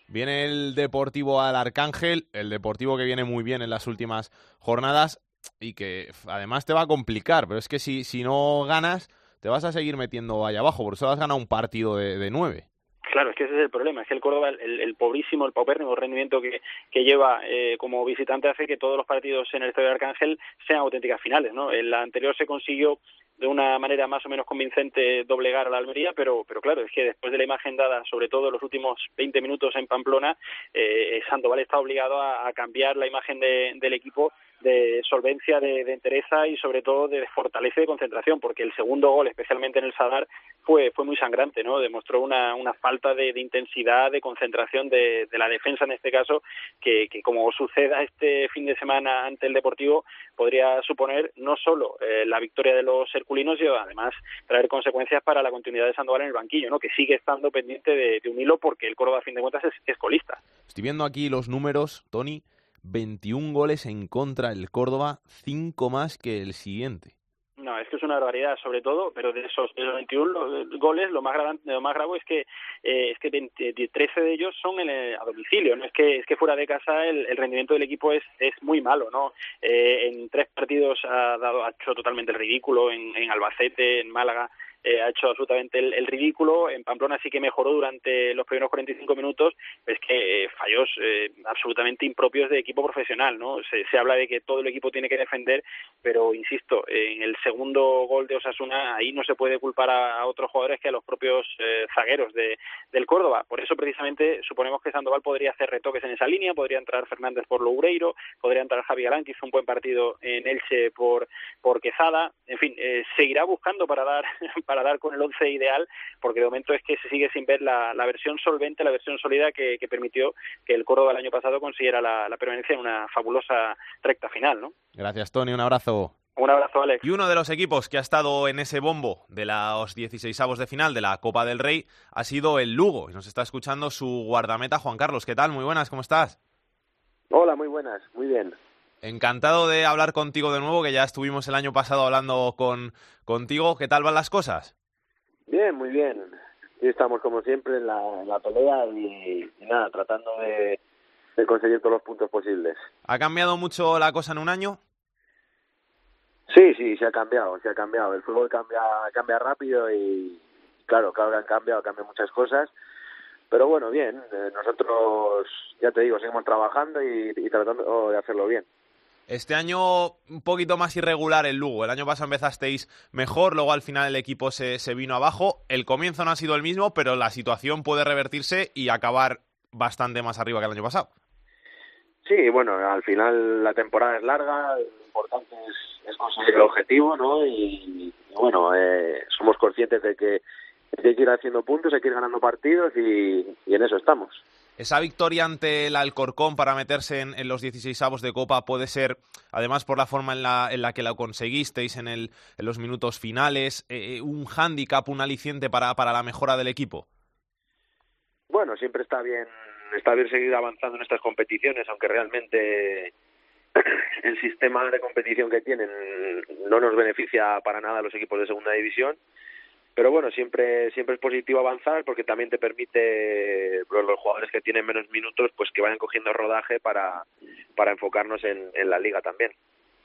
Viene el Deportivo al Arcángel, el Deportivo que viene muy bien en las últimas jornadas y que además te va a complicar, pero es que si, si no ganas te vas a seguir metiendo allá abajo, por eso has ganado un partido de, de nueve. Claro, es que ese es el problema, es que el Córdoba, el, pobrísimo, el paupérrimo rendimiento que, lleva eh, como visitante hace que todos los partidos en el Estadio de Arcángel sean auténticas finales, ¿no? En la anterior se consiguió de una manera más o menos convincente doblegar a la Almería, pero, pero claro, es que después de la imagen dada, sobre todo en los últimos 20 minutos en Pamplona, eh, Sandoval está obligado a, cambiar la imagen del equipo de solvencia, de, de, entereza y sobre todo de fortaleza y de concentración, porque el segundo gol, especialmente en el Sadar, fue, fue muy sangrante, ¿no? Demostró una, una falta de, intensidad, de concentración de, de, la defensa en este caso, que, que, como suceda este fin de semana ante el Deportivo, podría suponer no solo eh, la victoria de los herculinos, sino además traer consecuencias para la continuidad de Sandoval en el banquillo, ¿no? Que sigue estando pendiente de, de un hilo porque el Córdoba, a fin de cuentas, es, es colista. Estoy viendo aquí los números, Tony. 21 goles en contra el Córdoba, 5 más que el siguiente. No, es que es una barbaridad, sobre todo, pero de esos, de 21 goles, lo más grave, lo más grave es que eh, es que 20, 13 de ellos son en a domicilio, no es que es que fuera de casa el, el rendimiento del equipo es es muy malo, ¿no? Eh, en tres partidos ha dado ha hecho totalmente el ridículo en, en Albacete, en Málaga, eh, ha hecho absolutamente el, ridículo. En Pamplona sí que mejoró durante los primeros 45 minutos, es que eh, fallos eh, absolutamente impropios de equipo profesional, ¿no? Se, habla de que todo el equipo tiene que defender, pero insisto, en el segundo gol de Osasuna ahí no se puede culpar a, otros jugadores que a los propios zagueros de, del Córdoba. Por eso precisamente suponemos que Sandoval podría hacer retoques en esa línea, podría entrar Fernández por Loureiro, podría entrar Javi Galán, que hizo un buen partido en Elche por, por Quesada, en fin, seguirá buscando para dar [LAUGHS] para dar con el once ideal, porque de momento es que se sigue sin ver la, la versión solvente, la versión sólida que, que, permitió que el Córdoba el año pasado consiguiera la, la permanencia en una fabulosa recta final, ¿no? Gracias, Tony. Un abrazo. Un abrazo, Alex. Y uno de los equipos que ha estado en ese bombo de los 16 avos de final de la Copa del Rey ha sido el Lugo. Y nos está escuchando su guardameta, Juan Carlos. ¿Qué tal? Muy buenas, ¿cómo estás? Hola, muy buenas, muy bien. Encantado de hablar contigo de nuevo, que ya estuvimos el año pasado hablando con contigo. ¿Qué tal van las cosas? Bien, muy bien. Y estamos como siempre en la, en la pelea y, y, nada, tratando de, de conseguir todos los puntos posibles. ¿Ha cambiado mucho la cosa en un año? Sí, sí, se ha cambiado, se ha cambiado. El fútbol cambia, cambia rápido y claro, claro que han cambiado, cambian muchas cosas. Pero bueno, bien, eh, nosotros, ya te digo, seguimos trabajando y, y tratando de hacerlo bien. Este año un poquito más irregular el Lugo. El año pasado empezasteis mejor, luego al final el equipo se, se, vino abajo. El comienzo no ha sido el mismo, pero la situación puede revertirse y acabar bastante más arriba que el año pasado. Sí, bueno, al final la temporada es larga, lo importante es, conseguir el objetivo, ¿no? Y, bueno, eh, somos conscientes de que hay que ir haciendo puntos, hay que ir ganando partidos y en eso estamos. Esa victoria ante el Alcorcón para meterse en, los 16 avos de Copa puede ser, además por la forma en la, en la que la conseguisteis en, el, en los minutos finales, eh, un hándicap, un aliciente para, para la mejora del equipo. Bueno, siempre está bien, está bien seguir avanzando en estas competiciones, aunque realmente [CLEARS THROAT] el sistema de competición que tienen no nos beneficia para nada a los equipos de segunda división pero bueno, siempre siempre es positivo avanzar porque también te permite pues, los jugadores que tienen menos minutos pues que vayan cogiendo rodaje para, para enfocarnos en, en la liga también.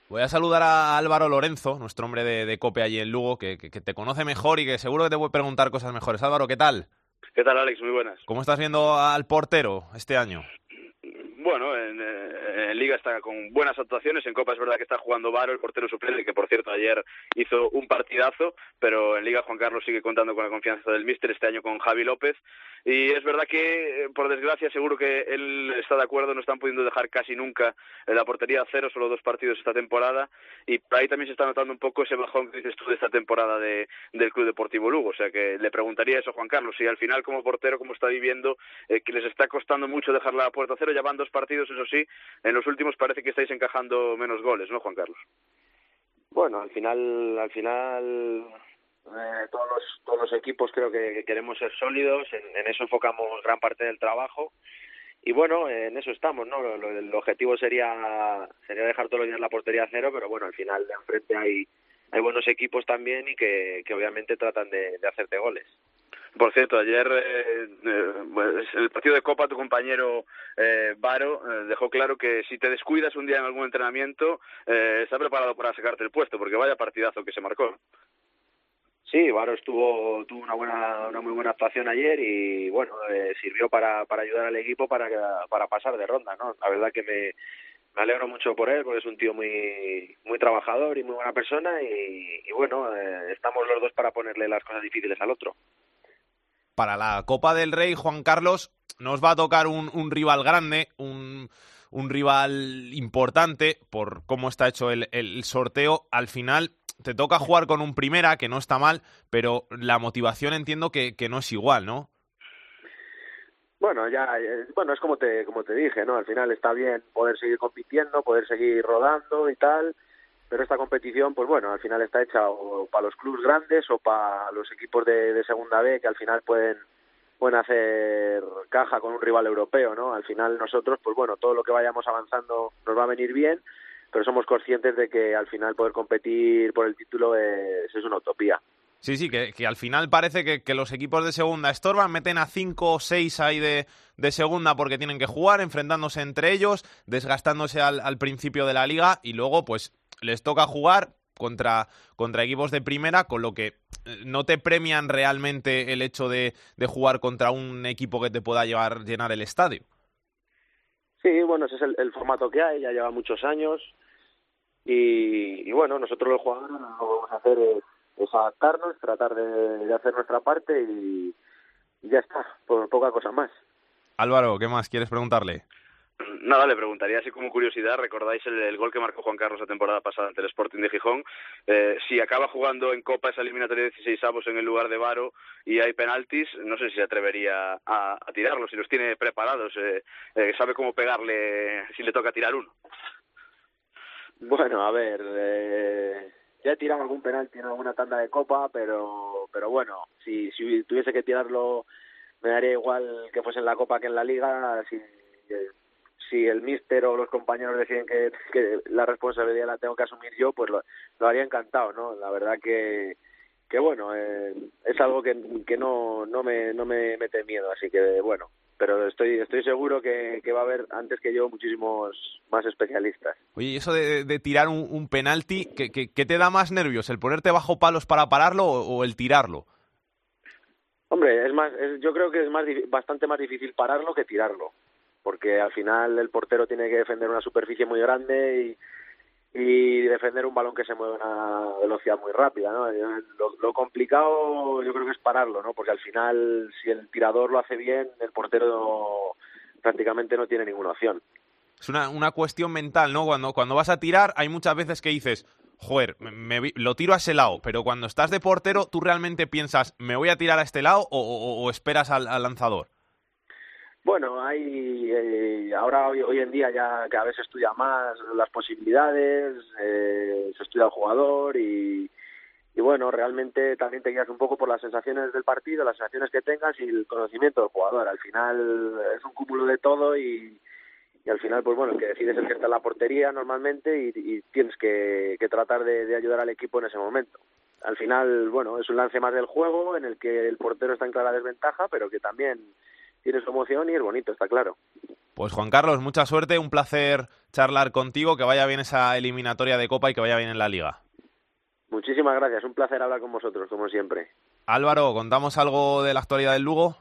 Voy a saludar a Álvaro Lorenzo, nuestro hombre de, de COPE allí en Lugo, que, que, que, te conoce mejor y que seguro que te voy a preguntar cosas mejores. Álvaro, ¿qué tal? ¿Qué tal, Alex? Muy buenas. ¿Cómo estás viendo al portero este año? Bueno, en, en, Liga está con buenas actuaciones, en Copa es verdad que está jugando Varo, el portero suplente, que por cierto ayer hizo un partidazo, pero en Liga Juan Carlos sigue contando con la confianza del míster este año con Javi López, y es verdad que, por desgracia, seguro que él está de acuerdo, no están pudiendo dejar casi nunca la portería a cero, solo dos partidos esta temporada, y ahí también se está notando un poco ese bajón que dices tú de esta temporada de, del Club Deportivo Lugo, o sea que le preguntaría eso a Juan Carlos, si al final como portero, como está viviendo, eh, que les está costando mucho dejar la puerta a cero, ya van dos partidos, eso sí, en los últimos parece que estáis encajando menos goles, ¿no, Juan Carlos? Bueno, al final, al final eh, todos los todos los equipos creo que, que queremos ser sólidos, en, eso enfocamos gran parte del trabajo y bueno, en eso estamos, ¿no? Lo, el objetivo sería sería dejar todos los días la portería a cero, pero bueno, al final de enfrente hay hay buenos equipos también y que, que obviamente tratan de, de hacerte goles. Por cierto, ayer eh, eh, el partido de Copa, tu compañero eh, Varo eh, dejó claro que si te descuidas un día en algún entrenamiento, eh, está preparado para sacarte el puesto, porque vaya partidazo que se marcó. Sí, Varo estuvo, tuvo una buena, una muy buena actuación ayer y bueno, eh, sirvió para, para ayudar al equipo para, para pasar de ronda, ¿no? La verdad que me, me alegro mucho por él porque es un tío muy muy trabajador y muy buena persona y, y bueno, eh, estamos los dos para ponerle las cosas difíciles al otro para la Copa del Rey, Juan Carlos, nos va a tocar un, rival grande, un, un, rival importante por cómo está hecho el, sorteo. Al final te toca jugar con un primera, que no está mal, pero la motivación entiendo que, que no es igual, ¿no? Bueno, ya, bueno, es como te, como te dije, ¿no? Al final está bien poder seguir compitiendo, poder seguir rodando y tal, pero esta competición, pues bueno, al final está hecha o para los clubes grandes o para los equipos de, segunda B que al final pueden pueden hacer caja con un rival europeo, ¿no? Al final nosotros, pues bueno, todo lo que vayamos avanzando nos va a venir bien, pero somos conscientes de que al final poder competir por el título es, una utopía. Sí, sí, que, que al final parece que, que, los equipos de segunda estorban, meten a cinco o seis ahí de, de, segunda porque tienen que jugar, enfrentándose entre ellos, desgastándose al, al principio de la liga y luego pues les toca jugar contra, contra equipos de primera, con lo que no te premian realmente el hecho de, de jugar contra un equipo que te pueda llevar llenar el estadio. Sí, bueno, ese es el, el formato que hay, ya lleva muchos años y, y bueno, nosotros los jugadores lo que vamos a hacer es, es adaptarnos, tratar de, de, hacer nuestra parte y, y ya está, por poca cosa más. Álvaro, ¿qué más quieres preguntarle? [CLEARS THROAT] Nada, le preguntaría así como curiosidad, ¿recordáis el, gol que marcó Juan Carlos la temporada pasada ante el Sporting de Gijón? Eh, si acaba jugando en Copa esa eliminatoria de 16 avos en el lugar de Varo y hay penaltis, no sé si se atrevería a, a tirarlos, si los tiene preparados, eh, eh, sabe cómo pegarle si le toca tirar uno. Bueno, a ver, eh, ya he tirado algún penalti en alguna tanda de Copa, pero, pero bueno, si, si tuviese que tirarlo me daría igual que fuese en la Copa que en la Liga, si si el míster o los compañeros deciden que, que, la responsabilidad la tengo que asumir yo, pues lo, lo haría encantado, ¿no? La verdad que, que bueno, eh, es algo que, que no, no, me, no me mete miedo, así que bueno, pero estoy, estoy seguro que, que va a haber antes que yo muchísimos más especialistas. Oye, y eso de, de tirar un, un penalti, ¿qué, ¿qué, qué, te da más nervios? ¿El ponerte bajo palos para pararlo o, o el tirarlo? Hombre, es más, es, yo creo que es más, bastante más difícil pararlo que tirarlo porque al final el portero tiene que defender una superficie muy grande y, defender un balón que se mueve a una velocidad muy rápida, ¿no? Lo, lo, complicado yo creo que es pararlo, ¿no? Porque al final si el tirador lo hace bien, el portero prácticamente no tiene ninguna opción. Es una, una cuestión mental, ¿no? Cuando, cuando vas a tirar hay muchas veces que dices, joder, me, me, lo tiro a ese lado, pero cuando estás de portero, ¿tú realmente piensas, me voy a tirar a este lado o, esperas al lanzador? Bueno, hay eh, ahora hoy, hoy, en día ya cada vez se estudia más las posibilidades, eh, se estudia el jugador y, y bueno, realmente también te guías un poco por las sensaciones del partido, las sensaciones que tengas y el conocimiento del jugador. Al final es un cúmulo de todo y, y al final, pues bueno, el que decide es el que está en la portería normalmente y, tienes que, tratar de ayudar al equipo en ese momento. al final, bueno, es un lance más del juego en el que el portero está en clara desventaja, pero que también tiene su emoción y es bonito, está claro. Pues Juan Carlos, mucha suerte, un placer charlar contigo, que vaya bien esa eliminatoria de Copa y que vaya bien en la Liga. Muchísimas gracias, un placer hablar con vosotros, como siempre. Álvaro, ¿contamos algo de la actualidad del Lugo?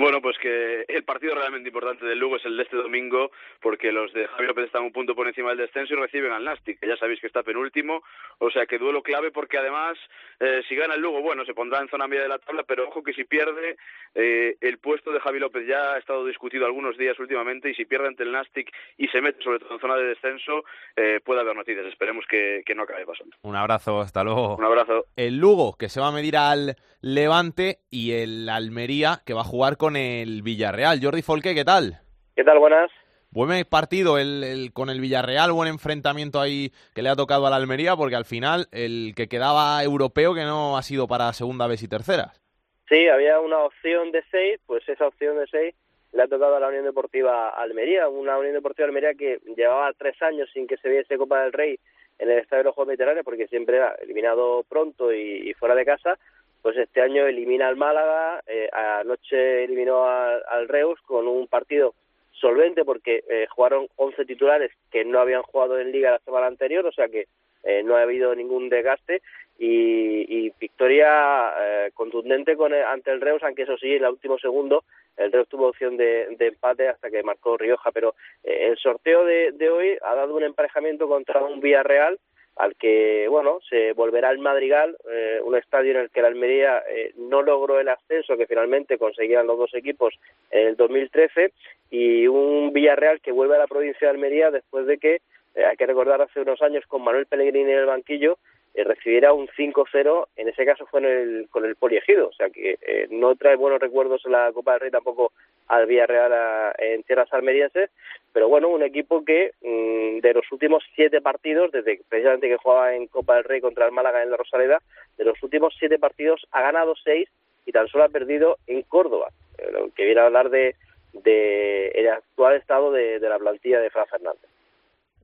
Bueno, pues que el partido realmente importante del Lugo es el de este domingo, porque los de Javier López están un punto por encima del descenso y reciben al Nastic, que ya sabéis que está penúltimo, o sea que duelo clave porque además, eh, si gana el Lugo, bueno, se pondrá en zona media de la tabla, pero ojo que si pierde, eh, el puesto de Javi López ya ha estado discutido algunos días últimamente y si pierde ante el Nastic y se mete sobre todo en zona de descenso, eh, puede haber noticias, esperemos que, que no acabe pasando. Un abrazo, hasta luego. Un abrazo. El Lugo, que se va a medir al Levante, y el Almería, que va a jugar con el Villarreal. Jordi Folque, ¿qué tal? ¿Qué tal? Buenas. Buen partido el, el, con el Villarreal, buen enfrentamiento ahí que le ha tocado a la Almería, porque al final el que quedaba europeo que no ha sido para segunda vez y terceras. Sí, había una opción de seis, pues esa opción de seis le ha tocado a la Unión Deportiva Almería, una Unión Deportiva Almería que llevaba tres años sin que se viese Copa del Rey en el Estadio de los Juegos Mediterráneos, porque siempre era eliminado pronto y, y fuera de casa, pues este año elimina al Málaga, eh, anoche eliminó al, al, Reus con un partido solvente porque eh, jugaron 11 titulares que no habían jugado en liga la semana anterior, o sea que eh, no ha habido ningún desgaste y, y victoria eh, contundente con el, ante el Reus, aunque eso sí, en el último segundo el Reus tuvo opción de, de empate hasta que marcó Rioja, pero eh, el sorteo de, de hoy ha dado un emparejamiento contra un Villarreal al que, bueno, se volverá al Madrigal, eh, un estadio en el que la Almería eh, no logró el ascenso que finalmente conseguían los dos equipos en el 2013 y un Villarreal que vuelve a la provincia de Almería después de que, eh, hay que recordar hace unos años con Manuel Pellegrini en el banquillo, eh, recibiera un 5-0, en ese caso fue en el, con el Poliegido, o sea que no trae buenos recuerdos la Copa del Rey tampoco al Villarreal a, en tierras almerienses, pero bueno, un equipo que mmm, de los últimos siete partidos, desde precisamente que jugaba en Copa del Rey contra el Málaga en la Rosaleda, de los últimos siete partidos ha ganado seis y tan solo ha perdido en Córdoba, eh, lo que viene a hablar de, de el actual estado de, de la plantilla de Fran Fernández.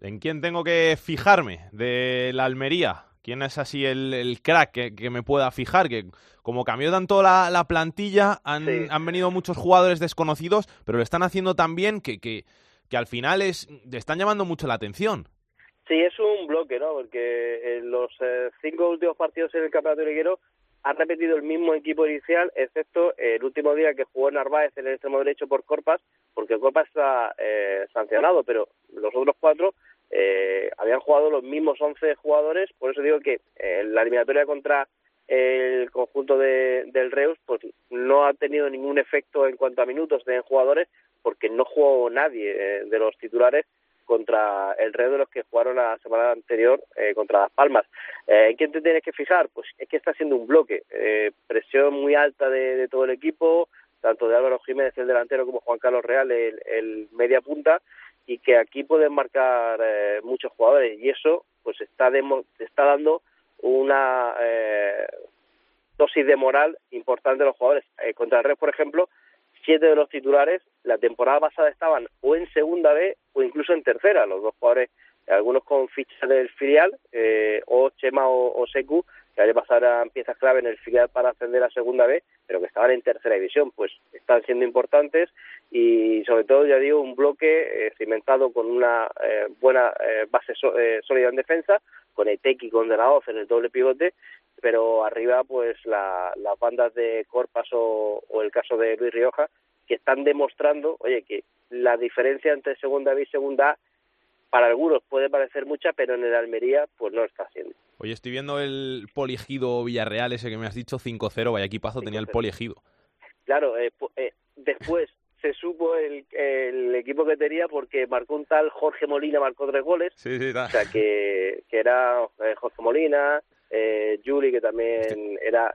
¿En quién tengo que fijarme de la Almería? ¿Quién es así el, el crack que, que, me pueda fijar? Que como cambió tanto la, la plantilla, han, sí. han, venido muchos jugadores desconocidos, pero lo están haciendo tan bien que, que, que al final es, están llamando mucho la atención. Sí, es un bloque, ¿no? Porque en los eh, cinco últimos partidos en el campeonato liguero han repetido el mismo equipo inicial, excepto el último día que jugó Narváez en el extremo derecho por Corpas, porque Corpas está eh, sancionado, pero los otros cuatro eh, habían jugado los mismos 11 jugadores, por eso digo que eh, la eliminatoria contra el conjunto de, del Reus pues no ha tenido ningún efecto en cuanto a minutos de jugadores porque no jugó nadie eh, de los titulares contra el Reus de los que jugaron la semana anterior eh, contra Las Palmas. Eh, ¿En quién te tienes que fijar? Pues es que está siendo un bloque, presión muy alta de, de todo el equipo, tanto de Álvaro Jiménez, el delantero, como Juan Carlos Real, el, el media punta, y que aquí pueden marcar eh, muchos jugadores y eso pues está demo, está dando una eh, dosis de moral importante a los jugadores. Eh, contra el Red, por ejemplo, siete de los titulares la temporada pasada estaban o en segunda B o incluso en tercera, los dos jugadores, algunos con fichas del filial, eh, o Chema o, o que ayer pasaran piezas clave en el filial para ascender a segunda B, pero que estaban en tercera división, pues están siendo importantes y sobre todo, ya digo, un bloque eh, cimentado con una eh, buena eh, base so, eh, sólida en defensa, con Eteki y con De La Hoz en el doble pivote, pero arriba pues la, las bandas de Corpas o, o el caso de Luis Rioja, que están demostrando, oye, que la diferencia entre segunda B y segunda A para algunos puede parecer mucha, pero en el Almería pues no está haciendo. Oye, estoy viendo el poliegido Villarreal, ese que me has dicho, 5-0, vaya equipazo tenía el poliegido. Claro, eh, eh, después [LAUGHS] se supo el, el, equipo que tenía porque marcó un tal Jorge Molina, marcó tres goles. Sí, sí, o sea, que, que era eh, Jorge Molina, eh, Juli, que también sí. era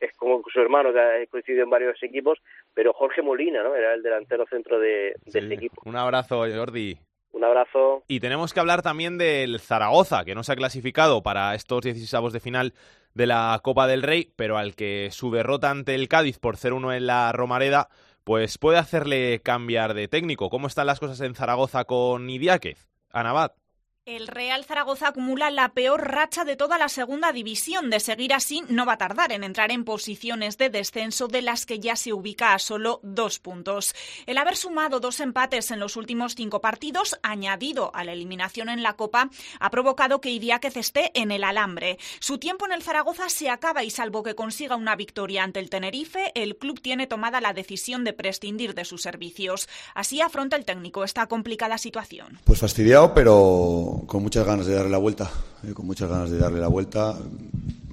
es como su hermano, que ha coincidido en varios equipos, pero Jorge Molina, ¿no? Era el delantero centro de, de sí. este equipo. Un abrazo, Jordi. Un abrazo. Y tenemos que hablar también del Zaragoza, que no se ha clasificado para estos 16 de final de la Copa del Rey, pero al que su derrota ante el Cádiz por 0-1 en la Romareda, pues puede hacerle cambiar de técnico. ¿Cómo están las cosas en Zaragoza con Idiáquez? Anabat. El Real Zaragoza acumula la peor racha de toda la segunda división. De seguir así, no va a tardar en entrar en posiciones de descenso de las que ya se ubica a solo dos puntos. El haber sumado dos empates en los últimos cinco partidos, añadido a la eliminación en la Copa, ha provocado que Idiáquez esté en el alambre. Su tiempo en el Zaragoza se acaba y salvo que consiga una victoria ante el Tenerife, el club tiene tomada la decisión de prescindir de sus servicios. Así afronta el técnico esta complicada situación. Pues fastidiado, pero con muchas ganas de darle la vuelta, eh, con muchas ganas de darle la vuelta.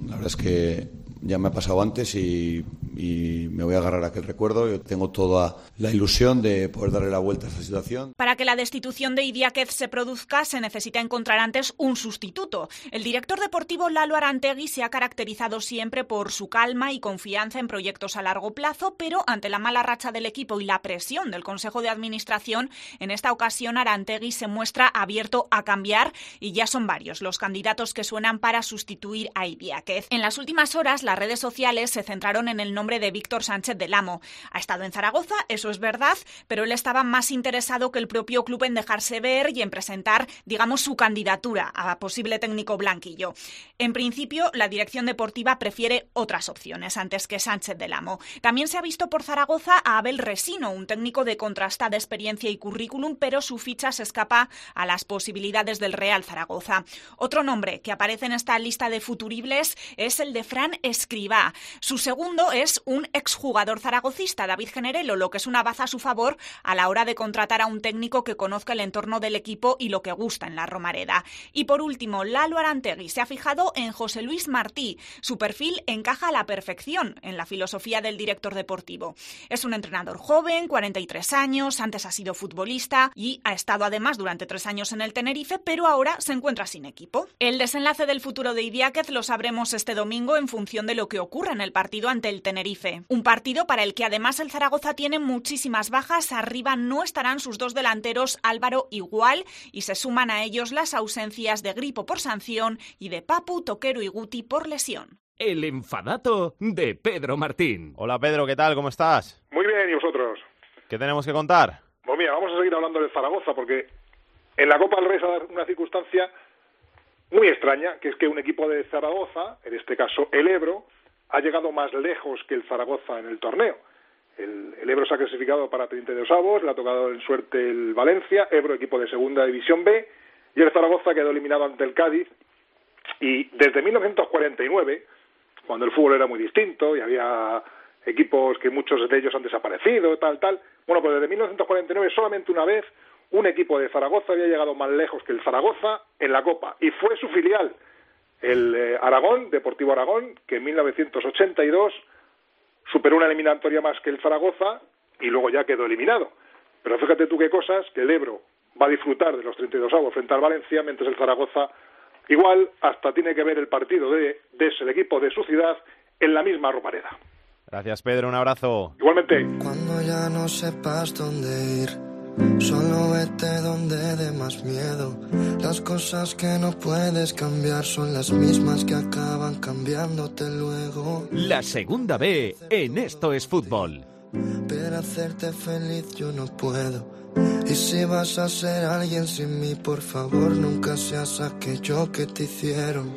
La verdad es que ya me ha pasado antes y y me voy a agarrar a aquel recuerdo. Yo tengo toda la ilusión de poder darle la vuelta a esta situación. Para que la destitución de Idiáquez se produzca, se necesita encontrar antes un sustituto. El director deportivo Lalo Arantegui se ha caracterizado siempre por su calma y confianza en proyectos a largo plazo, pero ante la mala racha del equipo y la presión del Consejo de Administración, en esta ocasión Arantegui se muestra abierto a cambiar y ya son varios los candidatos que suenan para sustituir a Idiáquez. En las últimas horas, las redes sociales se centraron en el nombre de Víctor Sánchez del Amo. Ha estado en Zaragoza, eso es verdad, pero él estaba más interesado que el propio club en dejarse ver y en presentar, digamos, su candidatura a posible técnico blanquillo. En principio, la dirección deportiva prefiere otras opciones antes que Sánchez del Amo. También se ha visto por Zaragoza a Abel Resino, un técnico de contrastada experiencia y currículum, pero su ficha se escapa a las posibilidades del Real Zaragoza. Otro nombre que aparece en esta lista de futuribles es el de Fran Escribá. Su segundo es un exjugador zaragocista, David Generelo, lo que es una baza a su favor a la hora de contratar a un técnico que conozca el entorno del equipo y lo que gusta en la Romareda. Y por último, Lalo Arantegui se ha fijado en José Luis Martí. Su perfil encaja a la perfección en la filosofía del director deportivo. Es un entrenador joven, 43 años, antes ha sido futbolista y ha estado además durante tres años en el Tenerife, pero ahora se encuentra sin equipo. El desenlace del futuro de Idiáquez lo sabremos este domingo en función de lo que ocurra en el partido ante el Tenerife un partido para el que además el Zaragoza tiene muchísimas bajas. Arriba no estarán sus dos delanteros Álvaro igual y se suman a ellos las ausencias de Gripo por sanción y de Papu, Toquero y Guti por lesión. El enfadato de Pedro Martín. Hola Pedro, ¿qué tal? ¿Cómo estás? Muy bien, ¿y vosotros? ¿Qué tenemos que contar? Pues mira, vamos a seguir hablando del Zaragoza porque en la Copa del Rey se una circunstancia muy extraña, que es que un equipo de Zaragoza, en este caso el Ebro, ha llegado más lejos que el Zaragoza en el torneo. El, Ebro se ha clasificado para 32 avos, le ha tocado en suerte el Valencia, Ebro equipo de segunda división B, y el Zaragoza quedó eliminado ante el Cádiz. Y desde 1949, cuando el fútbol era muy distinto y había equipos que muchos de ellos han desaparecido, tal, tal, bueno, pues desde 1949 solamente una vez un equipo de Zaragoza había llegado más lejos que el Zaragoza en la Copa, y fue su filial, el eh, Aragón, Deportivo Aragón, que en 1982 superó una eliminatoria más que el Zaragoza y luego ya quedó eliminado. Pero fíjate tú qué cosas, que el Ebro va a disfrutar de los 32 avos frente al Valencia, mientras el Zaragoza igual hasta tiene que ver el partido de, de ese equipo de su ciudad en la misma romareda. Gracias Pedro, un abrazo. Igualmente. Cuando ya no sepas dónde ir Solo vete donde dé más miedo. Las cosas que no puedes cambiar son las mismas que acaban cambiándote luego. La segunda B en Esto es Fútbol. Pero hacerte feliz yo no puedo. Y si vas a ser alguien sin mí, por favor, nunca seas aquello que te hicieron.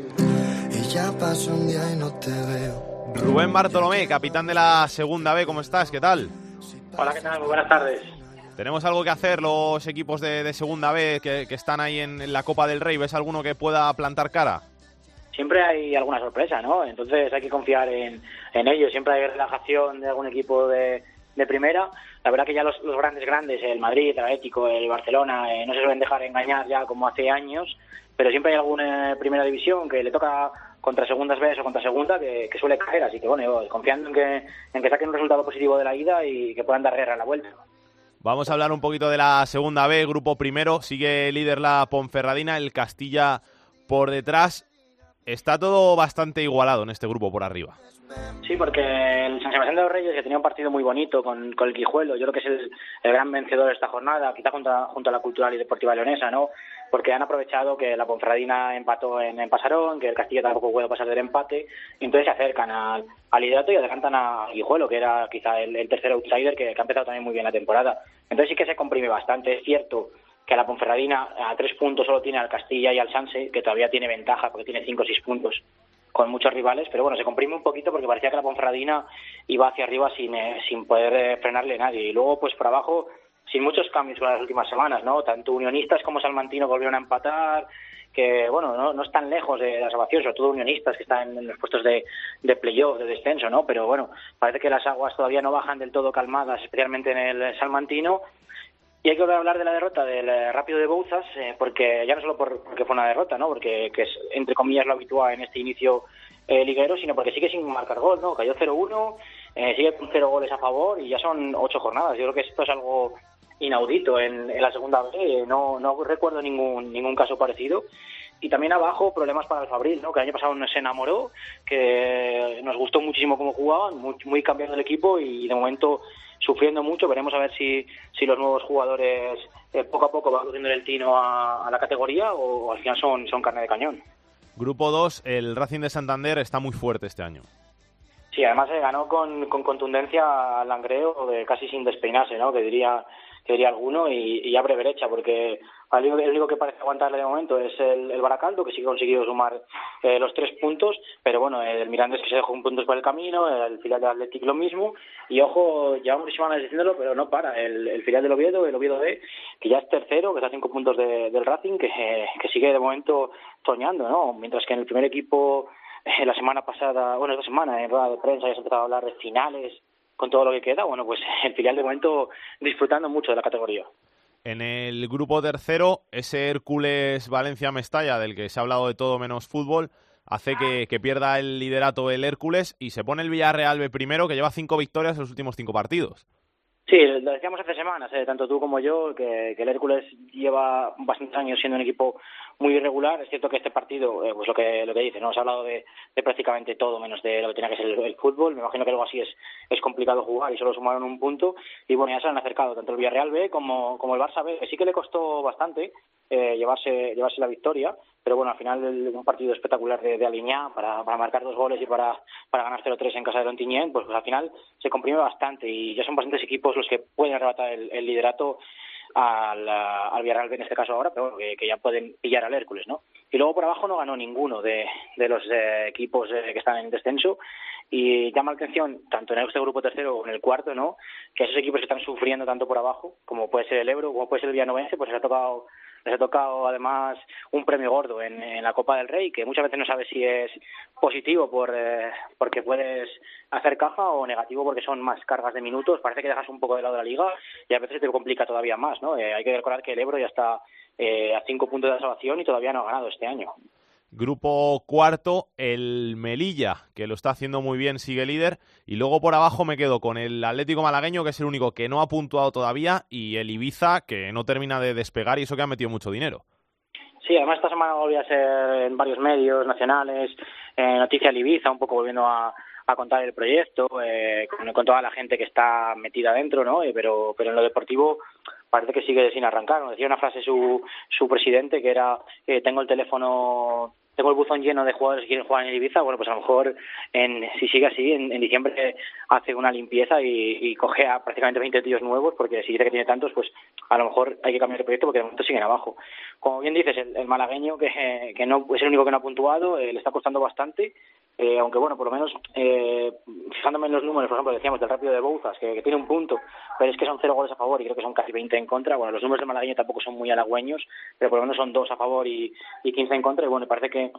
Y ya pasó un día y no te veo. Rubén Bartolomé, capitán de la segunda B, ¿cómo estás? ¿Qué tal? Hola, ¿qué tal? Muy buenas tardes. ¿Tenemos algo que hacer los equipos de, segunda B que, están ahí en, la Copa del Rey? ¿Ves alguno que pueda plantar cara? Siempre hay alguna sorpresa, ¿no? Entonces hay que confiar en, ellos. Siempre hay relajación de algún equipo de, primera. La verdad que ya los, grandes grandes, el Madrid, el Atlético, el Barcelona, eh, no se suelen dejar engañar ya como hace años, pero siempre hay alguna primera división que le toca contra segundas B o contra segunda que, suele caer. Así que bueno, confiando en en que saquen un resultado positivo de la ida y que puedan dar guerra a la vuelta. Vamos a hablar un poquito de la segunda B, grupo primero. Sigue líder la Ponferradina, el Castilla por detrás. Está todo bastante igualado en este grupo por arriba. Sí, porque el San Sebastián de los Reyes, que tenía un partido muy bonito con, el Quijuelo, yo creo que es el, gran vencedor de esta jornada, quizá junto a, junto a la Cultural y Deportiva Leonesa, ¿no? Porque han aprovechado que la Ponferradina empató en, Pasarón, que el Castilla tampoco puede pasar del empate, y entonces se acercan al, al liderato y adelantan a Guijuelo, que era quizá el, tercer outsider que, que ha empezado también muy bien la temporada. Entonces sí que se comprime bastante. Es cierto que la Ponferradina a tres puntos solo tiene al Castilla y al Sanse, que todavía tiene ventaja porque tiene cinco o seis puntos con muchos rivales, pero bueno, se comprime un poquito porque parecía que la Ponferradina iba hacia arriba sin, eh, sin poder eh, frenarle nadie. Y luego, pues por abajo, sin muchos cambios en las últimas semanas, ¿no? Tanto Unionistas como Salmantino volvieron a empatar, que bueno, no, no están lejos de la salvación, sobre todo Unionistas, que están en los puestos de, de playoff, de descenso, ¿no? Pero bueno, parece que las aguas todavía no bajan del todo calmadas, especialmente en el Salmantino. Y hay que hablar de la derrota del eh, Rápido de Bouzas, eh, porque ya no solo por, porque fue una derrota, ¿no? Porque que es, entre comillas, lo habitual en este inicio eh, liguero, sino porque sigue sin marcar gol, ¿no? Cayó 0-1, eh, sigue con cero goles a favor y ya son ocho jornadas. Yo creo que esto es algo inaudito en, en la segunda B. No, no recuerdo ningún, ningún caso parecido. Y también abajo problemas para el Fabril, ¿no? que el año pasado se enamoró, que nos gustó muchísimo cómo jugaban, muy, muy cambiando el equipo y de momento sufriendo mucho. Veremos a ver si, si los nuevos jugadores eh, poco a poco van cogiendo el tino a, a la categoría o, o, al final son, son carne de cañón. Grupo 2, el Racing de Santander está muy fuerte este año. Sí, además se ganó con, con contundencia al Langreo, de casi sin despeinarse, ¿no? que diría que diría alguno, y, y abre brecha, porque el único, que parece aguantarle de momento es el, Baracaldo, que sí que ha conseguido sumar eh, los tres puntos, pero bueno, el Mirandés que se dejó un punto por el camino, el filial de Athletic lo mismo, y ojo, llevamos semanas diciéndolo, pero no para, el, el filial del Oviedo, el Oviedo D, que ya es tercero, que está a cinco puntos de, del Racing, que, que sigue de momento soñando, ¿no? Mientras que en el primer equipo, eh, la semana pasada, bueno, esta semana, en rueda de prensa ya se empezado a hablar de finales, con todo lo que queda, bueno, pues [LAUGHS] el filial de momento disfrutando mucho de la categoría. En el grupo tercero, ese Hércules Valencia-Mestalla, del que se ha hablado de todo menos fútbol, hace que, que, pierda el liderato el Hércules y se pone el Villarreal B primero, que lleva cinco victorias en los últimos cinco partidos. Sí, lo decíamos hace semanas, eh, tanto tú como yo, que, el Hércules lleva bastantes años siendo un equipo muy irregular. Es cierto que este partido, eh, pues lo que lo que dice, no se ha hablado de, de, prácticamente todo menos de lo que tenía que ser el, el, fútbol. Me imagino que algo así es, es complicado jugar y solo sumaron un punto. Y bueno, ya se han acercado tanto el Villarreal B como, como el Barça B, sí que le costó bastante eh, llevarse llevarse la victoria, pero bueno, al final un partido espectacular de, de Aliñá para, para marcar dos goles y para, para ganar 0-3 en casa de Lontiñén, pues, pues al final se comprime bastante y ya son bastantes equipos los que pueden arrebatar el, el liderato al, al Villarreal en este caso ahora, pero que, que, ya pueden pillar al Hércules, ¿no? Y luego por abajo no ganó ninguno de, de los eh, equipos eh, que están en descenso y llama la atención tanto en este grupo tercero como en el cuarto, ¿no? Que esos equipos están sufriendo tanto por abajo, como puede ser el Ebro, como puede ser el Villanovense, pues les ha tocado les ha tocado además un premio gordo en, la Copa del Rey, que muchas veces no sabes si es positivo por eh, porque puedes hacer caja o negativo porque son más cargas de minutos. Parece que dejas un poco de lado la liga y a veces te complica todavía más, ¿no? Eh, hay que recordar que el Ebro ya está eh, a cinco puntos de la salvación y todavía no ha ganado este año. Grupo cuarto, el Melilla, que lo está haciendo muy bien, sigue líder. Y luego por abajo me quedo con el Atlético Malagueño, que es el único que no ha puntuado todavía, y el Ibiza, que no termina de despegar y eso que ha metido mucho dinero. Sí, además esta semana volví a ser en varios medios nacionales, eh, noticia Ibiza, un poco volviendo a, a contar el proyecto, eh, con, con, toda la gente que está metida dentro, ¿no? Eh, pero, pero en lo deportivo parece que sigue sin arrancar. Nos decía una frase su, su presidente que era, eh, tengo el teléfono tengo el buzón lleno de jugadores que quieren jugar en Ibiza, bueno, pues a lo mejor en, si sigue así, en, diciembre hace una limpieza y, y, coge a prácticamente 20 tíos nuevos, porque si dice que tiene tantos, pues a lo mejor hay que cambiar el proyecto porque de momento siguen abajo. Como bien dices, el, el malagueño, que, que no es el único que no ha puntuado, eh, le está costando bastante, eh, aunque bueno, por lo menos eh, fijándome en los números, por ejemplo, decíamos del rápido de Bouzas, que, tiene un punto, pero es que son cero goles a favor y creo que son casi 20 en contra. Bueno, los números del malagueño tampoco son muy halagüeños, pero por lo menos son dos a favor y, y 15 en contra. Y bueno, parece que,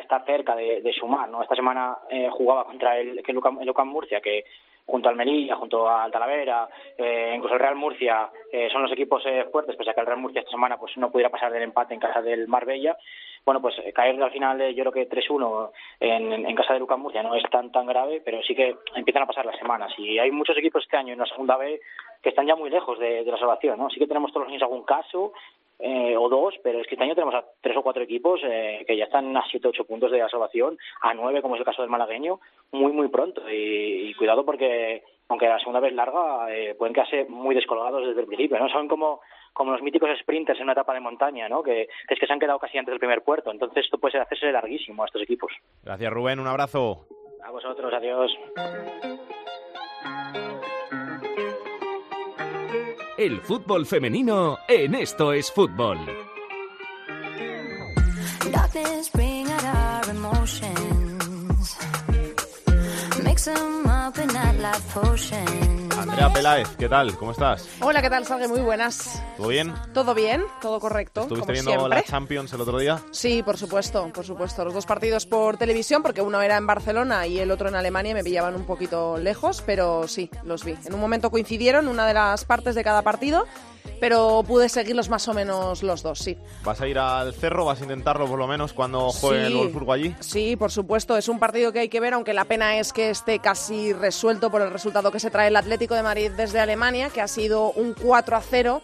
está cerca de, de sumar, ¿no? Esta semana eh, jugaba contra el, el, Lucan, el Lucan Murcia, que junto al Melilla, junto al Talavera, eh, incluso el Real Murcia, eh, son los equipos eh, fuertes, pese a que el Real Murcia esta semana pues no pudiera pasar del empate en casa del Marbella. Bueno, pues eh, caer al final, eh, yo creo que 3-1 en, en casa de Lucas Murcia no es tan tan grave, pero sí que empiezan a pasar las semanas. Y hay muchos equipos este año en la segunda B que están ya muy lejos de, la salvación, ¿no? Sí que tenemos todos los años algún caso, eh, o dos, pero es que este año tenemos a tres o cuatro equipos eh, que ya están a siete o ocho puntos de la salvación, a nueve, como es el caso del malagueño, muy, muy pronto. Y, y cuidado porque, aunque la segunda vez larga, eh, pueden quedarse muy descolgados desde el principio, ¿no? Saben como, como los míticos sprinters en una etapa de montaña, ¿no? Que, que es que se han quedado casi antes del primer puerto. Entonces esto puede hacerse larguísimo a estos equipos. Gracias, Rubén. Un abrazo. A vosotros. Adiós. El fútbol femenino en Esto es Fútbol. Andrea Peláez, ¿qué tal? ¿Cómo estás? Hola, ¿qué tal, Salgue? Muy buenas. ¿Todo bien? ¿Todo bien? ¿Todo correcto? ¿Estuviste como viendo siempre. la Champions el otro día? Sí, por supuesto, por supuesto. Los dos partidos por televisión, porque uno era en Barcelona y el otro en Alemania, y me pillaban un poquito lejos, pero sí, los vi. En un momento coincidieron una de las partes de cada partido, pero pude seguirlos más o menos los dos, sí. ¿Vas a ir al cerro? ¿Vas a intentarlo por lo menos cuando juegue el Sí. Wolfsburgo allí? Sí, por supuesto, es un partido que hay que ver, aunque la pena es que esté casi resuelto por el resultado que se trae el Atlético de Madrid desde Alemania, que ha sido un 4 a 0.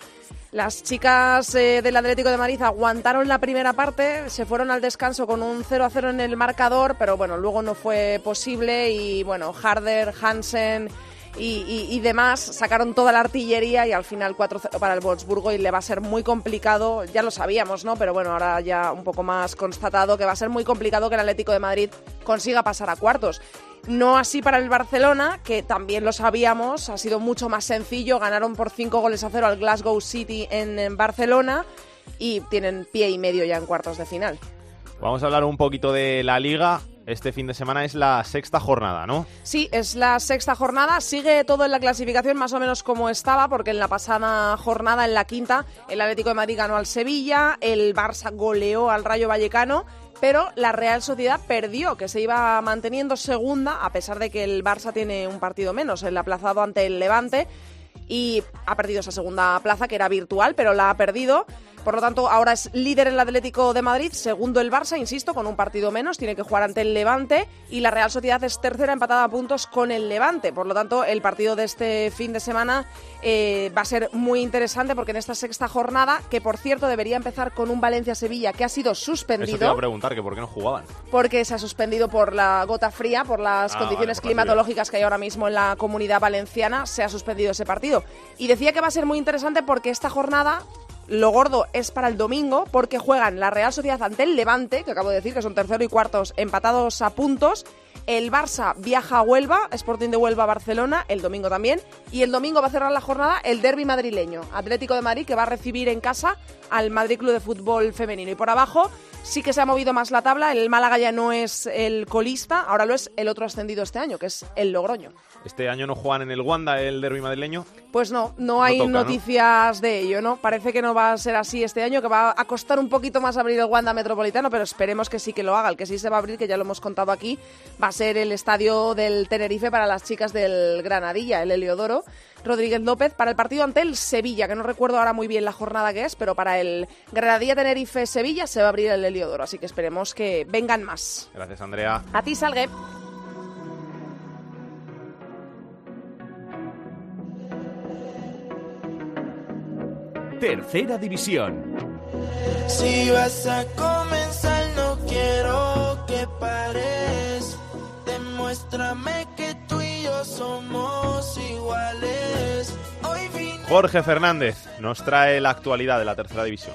Las chicas eh, del Atlético de Madrid aguantaron la primera parte, se fueron al descanso con un 0 a 0 en el marcador, pero bueno, luego no fue posible y bueno, Harder, Hansen y, demás sacaron toda la artillería y al final 4-0 para el Wolfsburgo y le va a ser muy complicado, ya lo sabíamos, ¿no? Pero bueno, ahora ya un poco más constatado que va a ser muy complicado que el Atlético de Madrid consiga pasar a cuartos. No así para el Barcelona, que también lo sabíamos, ha sido mucho más sencillo, ganaron por 5 goles a 0 al Glasgow City en Barcelona y tienen pie y medio ya en cuartos de final. Vamos a hablar un poquito de la Liga. Este fin de semana es la sexta jornada, ¿no? Sí, es la sexta jornada. Sigue todo en la clasificación más o menos como estaba, porque en la pasada jornada, en la quinta, el Atlético de Madrid ganó al Sevilla, el Barça goleó al Rayo Vallecano, pero la Real Sociedad perdió, que se iba manteniendo segunda, a pesar de que el Barça tiene un partido menos, el aplazado ante el Levante, y ha perdido esa segunda plaza, que era virtual, pero la ha perdido. Por lo tanto, ahora es líder el Atlético de Madrid, segundo el Barça, insisto, con un partido menos, tiene que jugar ante el Levante y la Real Sociedad es tercera empatada a puntos con el Levante. Por lo tanto, el partido de este fin de semana eh, va a ser muy interesante porque en esta sexta jornada, que por cierto debería empezar con un Valencia-Sevilla que ha sido Eso te iba suspendido a preguntar, que por qué no jugaban. porque se ha suspendido por la gota fría, por las Ah, condiciones vale, por la climatológicas que hay ahora mismo en la comunidad valenciana, se ha suspendido ese partido. Y decía que va a ser muy interesante porque esta jornada, lo gordo es para el domingo, porque juegan la Real Sociedad ante el Levante, que acabo de decir que son tercero y cuartos empatados a puntos. El Barça viaja a Huelva, Sporting de Huelva a Barcelona, el domingo también. Y el domingo va a cerrar la jornada el derby madrileño, Atlético de Madrid, que va a recibir en casa al Madrid Club de Fútbol Femenino. Y por abajo sí que se ha movido más la tabla. El Málaga ya no es el colista, ahora lo es el otro ascendido este año, que es el Logroño. Este año no juegan en el Wanda el derby madrileño. Pues no, no hay toca, ¿no? noticias de ello, ¿no? Parece que no va a ser así este año, que va a costar un poquito más abrir el Wanda Metropolitano, pero esperemos que sí que lo haga. El que sí se va a abrir, que ya lo hemos contado aquí, va a ser el estadio del Tenerife para las chicas del Granadilla, el Heliodoro. Rodríguez López para el partido ante el Sevilla, que no recuerdo ahora muy bien la jornada que es, pero para el Granadilla Tenerife Sevilla se va a abrir el Heliodoro, así que esperemos que vengan más. Gracias, Andrea. A ti, Salgue. Tercera división. Si vas a comenzar, no quiero que pares. Jorge Fernández nos trae la actualidad de la tercera división.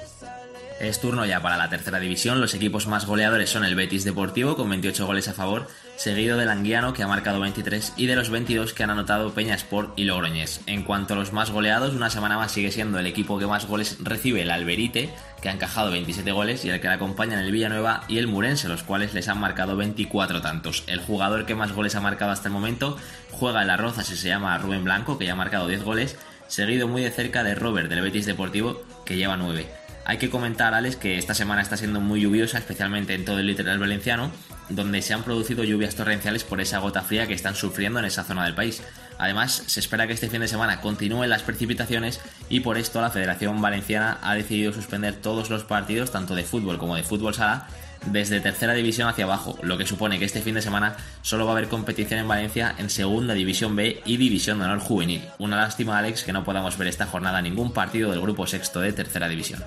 Es turno ya para la tercera división. Los equipos más goleadores son el Betis Deportivo con 28 goles a favor, seguido del Anguiano que ha marcado 23 y de los 22 que han anotado Peña Sport y Logroñés. En cuanto a los más goleados, una semana más sigue siendo el equipo que más goles recibe el Alberite, que ha encajado 27 goles y el que le acompañan el Villanueva y el Murense, los cuales les han marcado 24 tantos. El jugador que más goles ha marcado hasta el momento juega en la Rozas y se llama Rubén Blanco, que ya ha marcado 10 goles, seguido muy de cerca de Robert del Betis Deportivo, que lleva 9. Hay que comentar, Alex, que esta semana está siendo muy lluviosa, especialmente en todo el litoral valenciano, donde se han producido lluvias torrenciales por esa gota fría que están sufriendo en esa zona del país. Además, se espera que este fin de semana continúen las precipitaciones y por esto la Federación Valenciana ha decidido suspender todos los partidos, tanto de fútbol como de fútbol sala, desde tercera división hacia abajo, lo que supone que este fin de semana solo va a haber competición en Valencia en segunda división B y división de honor juvenil. Una lástima, Alex, que no podamos ver esta jornada ningún partido del grupo sexto de tercera división.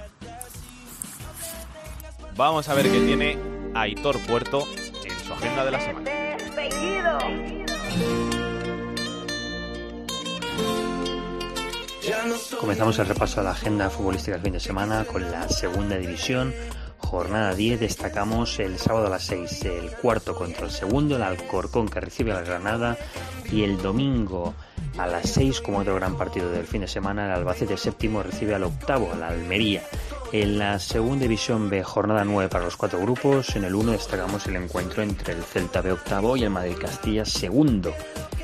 Vamos a ver qué tiene Aitor Puerto en su agenda de la semana. Comenzamos el repaso a la agenda futbolística del fin de semana con la segunda división. Jornada 10 destacamos el sábado a las 6 el cuarto contra el segundo, el Alcorcón que recibe a la Granada y el domingo a las 6 como otro gran partido del fin de semana el Albacete séptimo recibe al octavo, la Almería. En la segunda división B, jornada 9 para los cuatro grupos. En el 1 destacamos el encuentro entre el Celta B octavo y el Madrid Castilla segundo.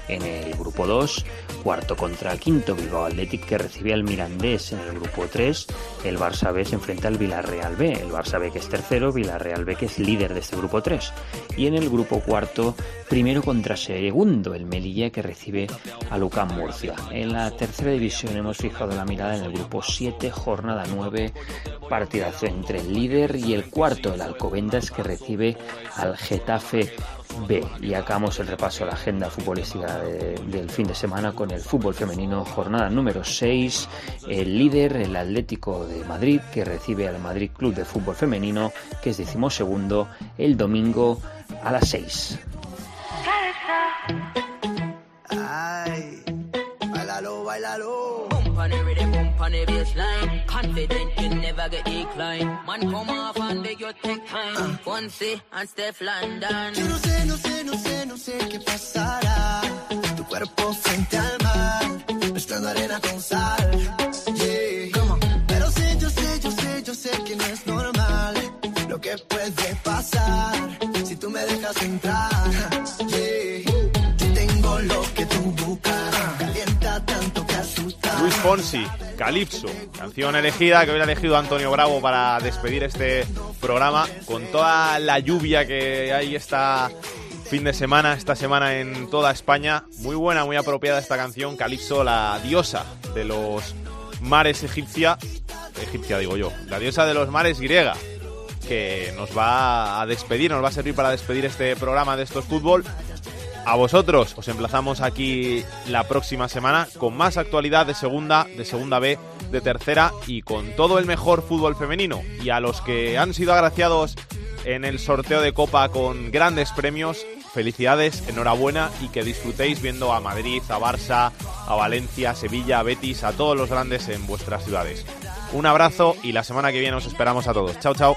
En el grupo 2, cuarto contra quinto Bilbao Athletic que recibe al Mirandés. En el grupo 3, el Barça B se enfrenta al Villarreal B. El Barça B que es tercero, Villarreal B que es líder de este grupo 3. Y en el grupo cuarto, primero contra segundo, el Melilla que recibe a Lucán Murcia. En la tercera división hemos fijado la mirada en el grupo 7, jornada 9, partidazo entre el líder y el cuarto, el Alcobendas que recibe al Getafe B. Y acabamos el repaso a la agenda futbolística del fin de semana con el fútbol femenino, jornada número 6. El líder, el Atlético de Madrid, que recibe al Madrid Club de Fútbol Femenino, que es decimosegundo, el domingo a las 6. Ay, bailalo, bailalo. On the baseline. Confident you never get declined. Man, come off and beg you take time. Fonse and Steph London. Yo no sé, no sé, no sé, no sé qué pasará. Tu cuerpo frente al mar, mezclando arena con sal. Yeah. Pero sé, yo sé, yo sé, yo sé que no es normal lo que puede pasar si tú me dejas entrar. Luis Fonsi, Calypso, canción elegida que hubiera elegido Antonio Bravo para despedir este programa con toda la lluvia que hay esta fin de semana, esta semana en toda España. Muy buena, muy apropiada esta canción, Calypso, la diosa de los mares egipcia, egipcia digo yo, la diosa de los mares griega, que nos va a despedir, nos va a servir para despedir este programa de estos fútbol. A vosotros os emplazamos aquí la próxima semana con más actualidad de segunda, de segunda B, de tercera y con todo el mejor fútbol femenino. Y a los que han sido agraciados en el sorteo de Copa con grandes premios, felicidades, enhorabuena y que disfrutéis viendo a Madrid, a Barça, a Valencia, a Sevilla, a Betis, a todos los grandes en vuestras ciudades. Un abrazo y la semana que viene os esperamos a todos. Chao, chao.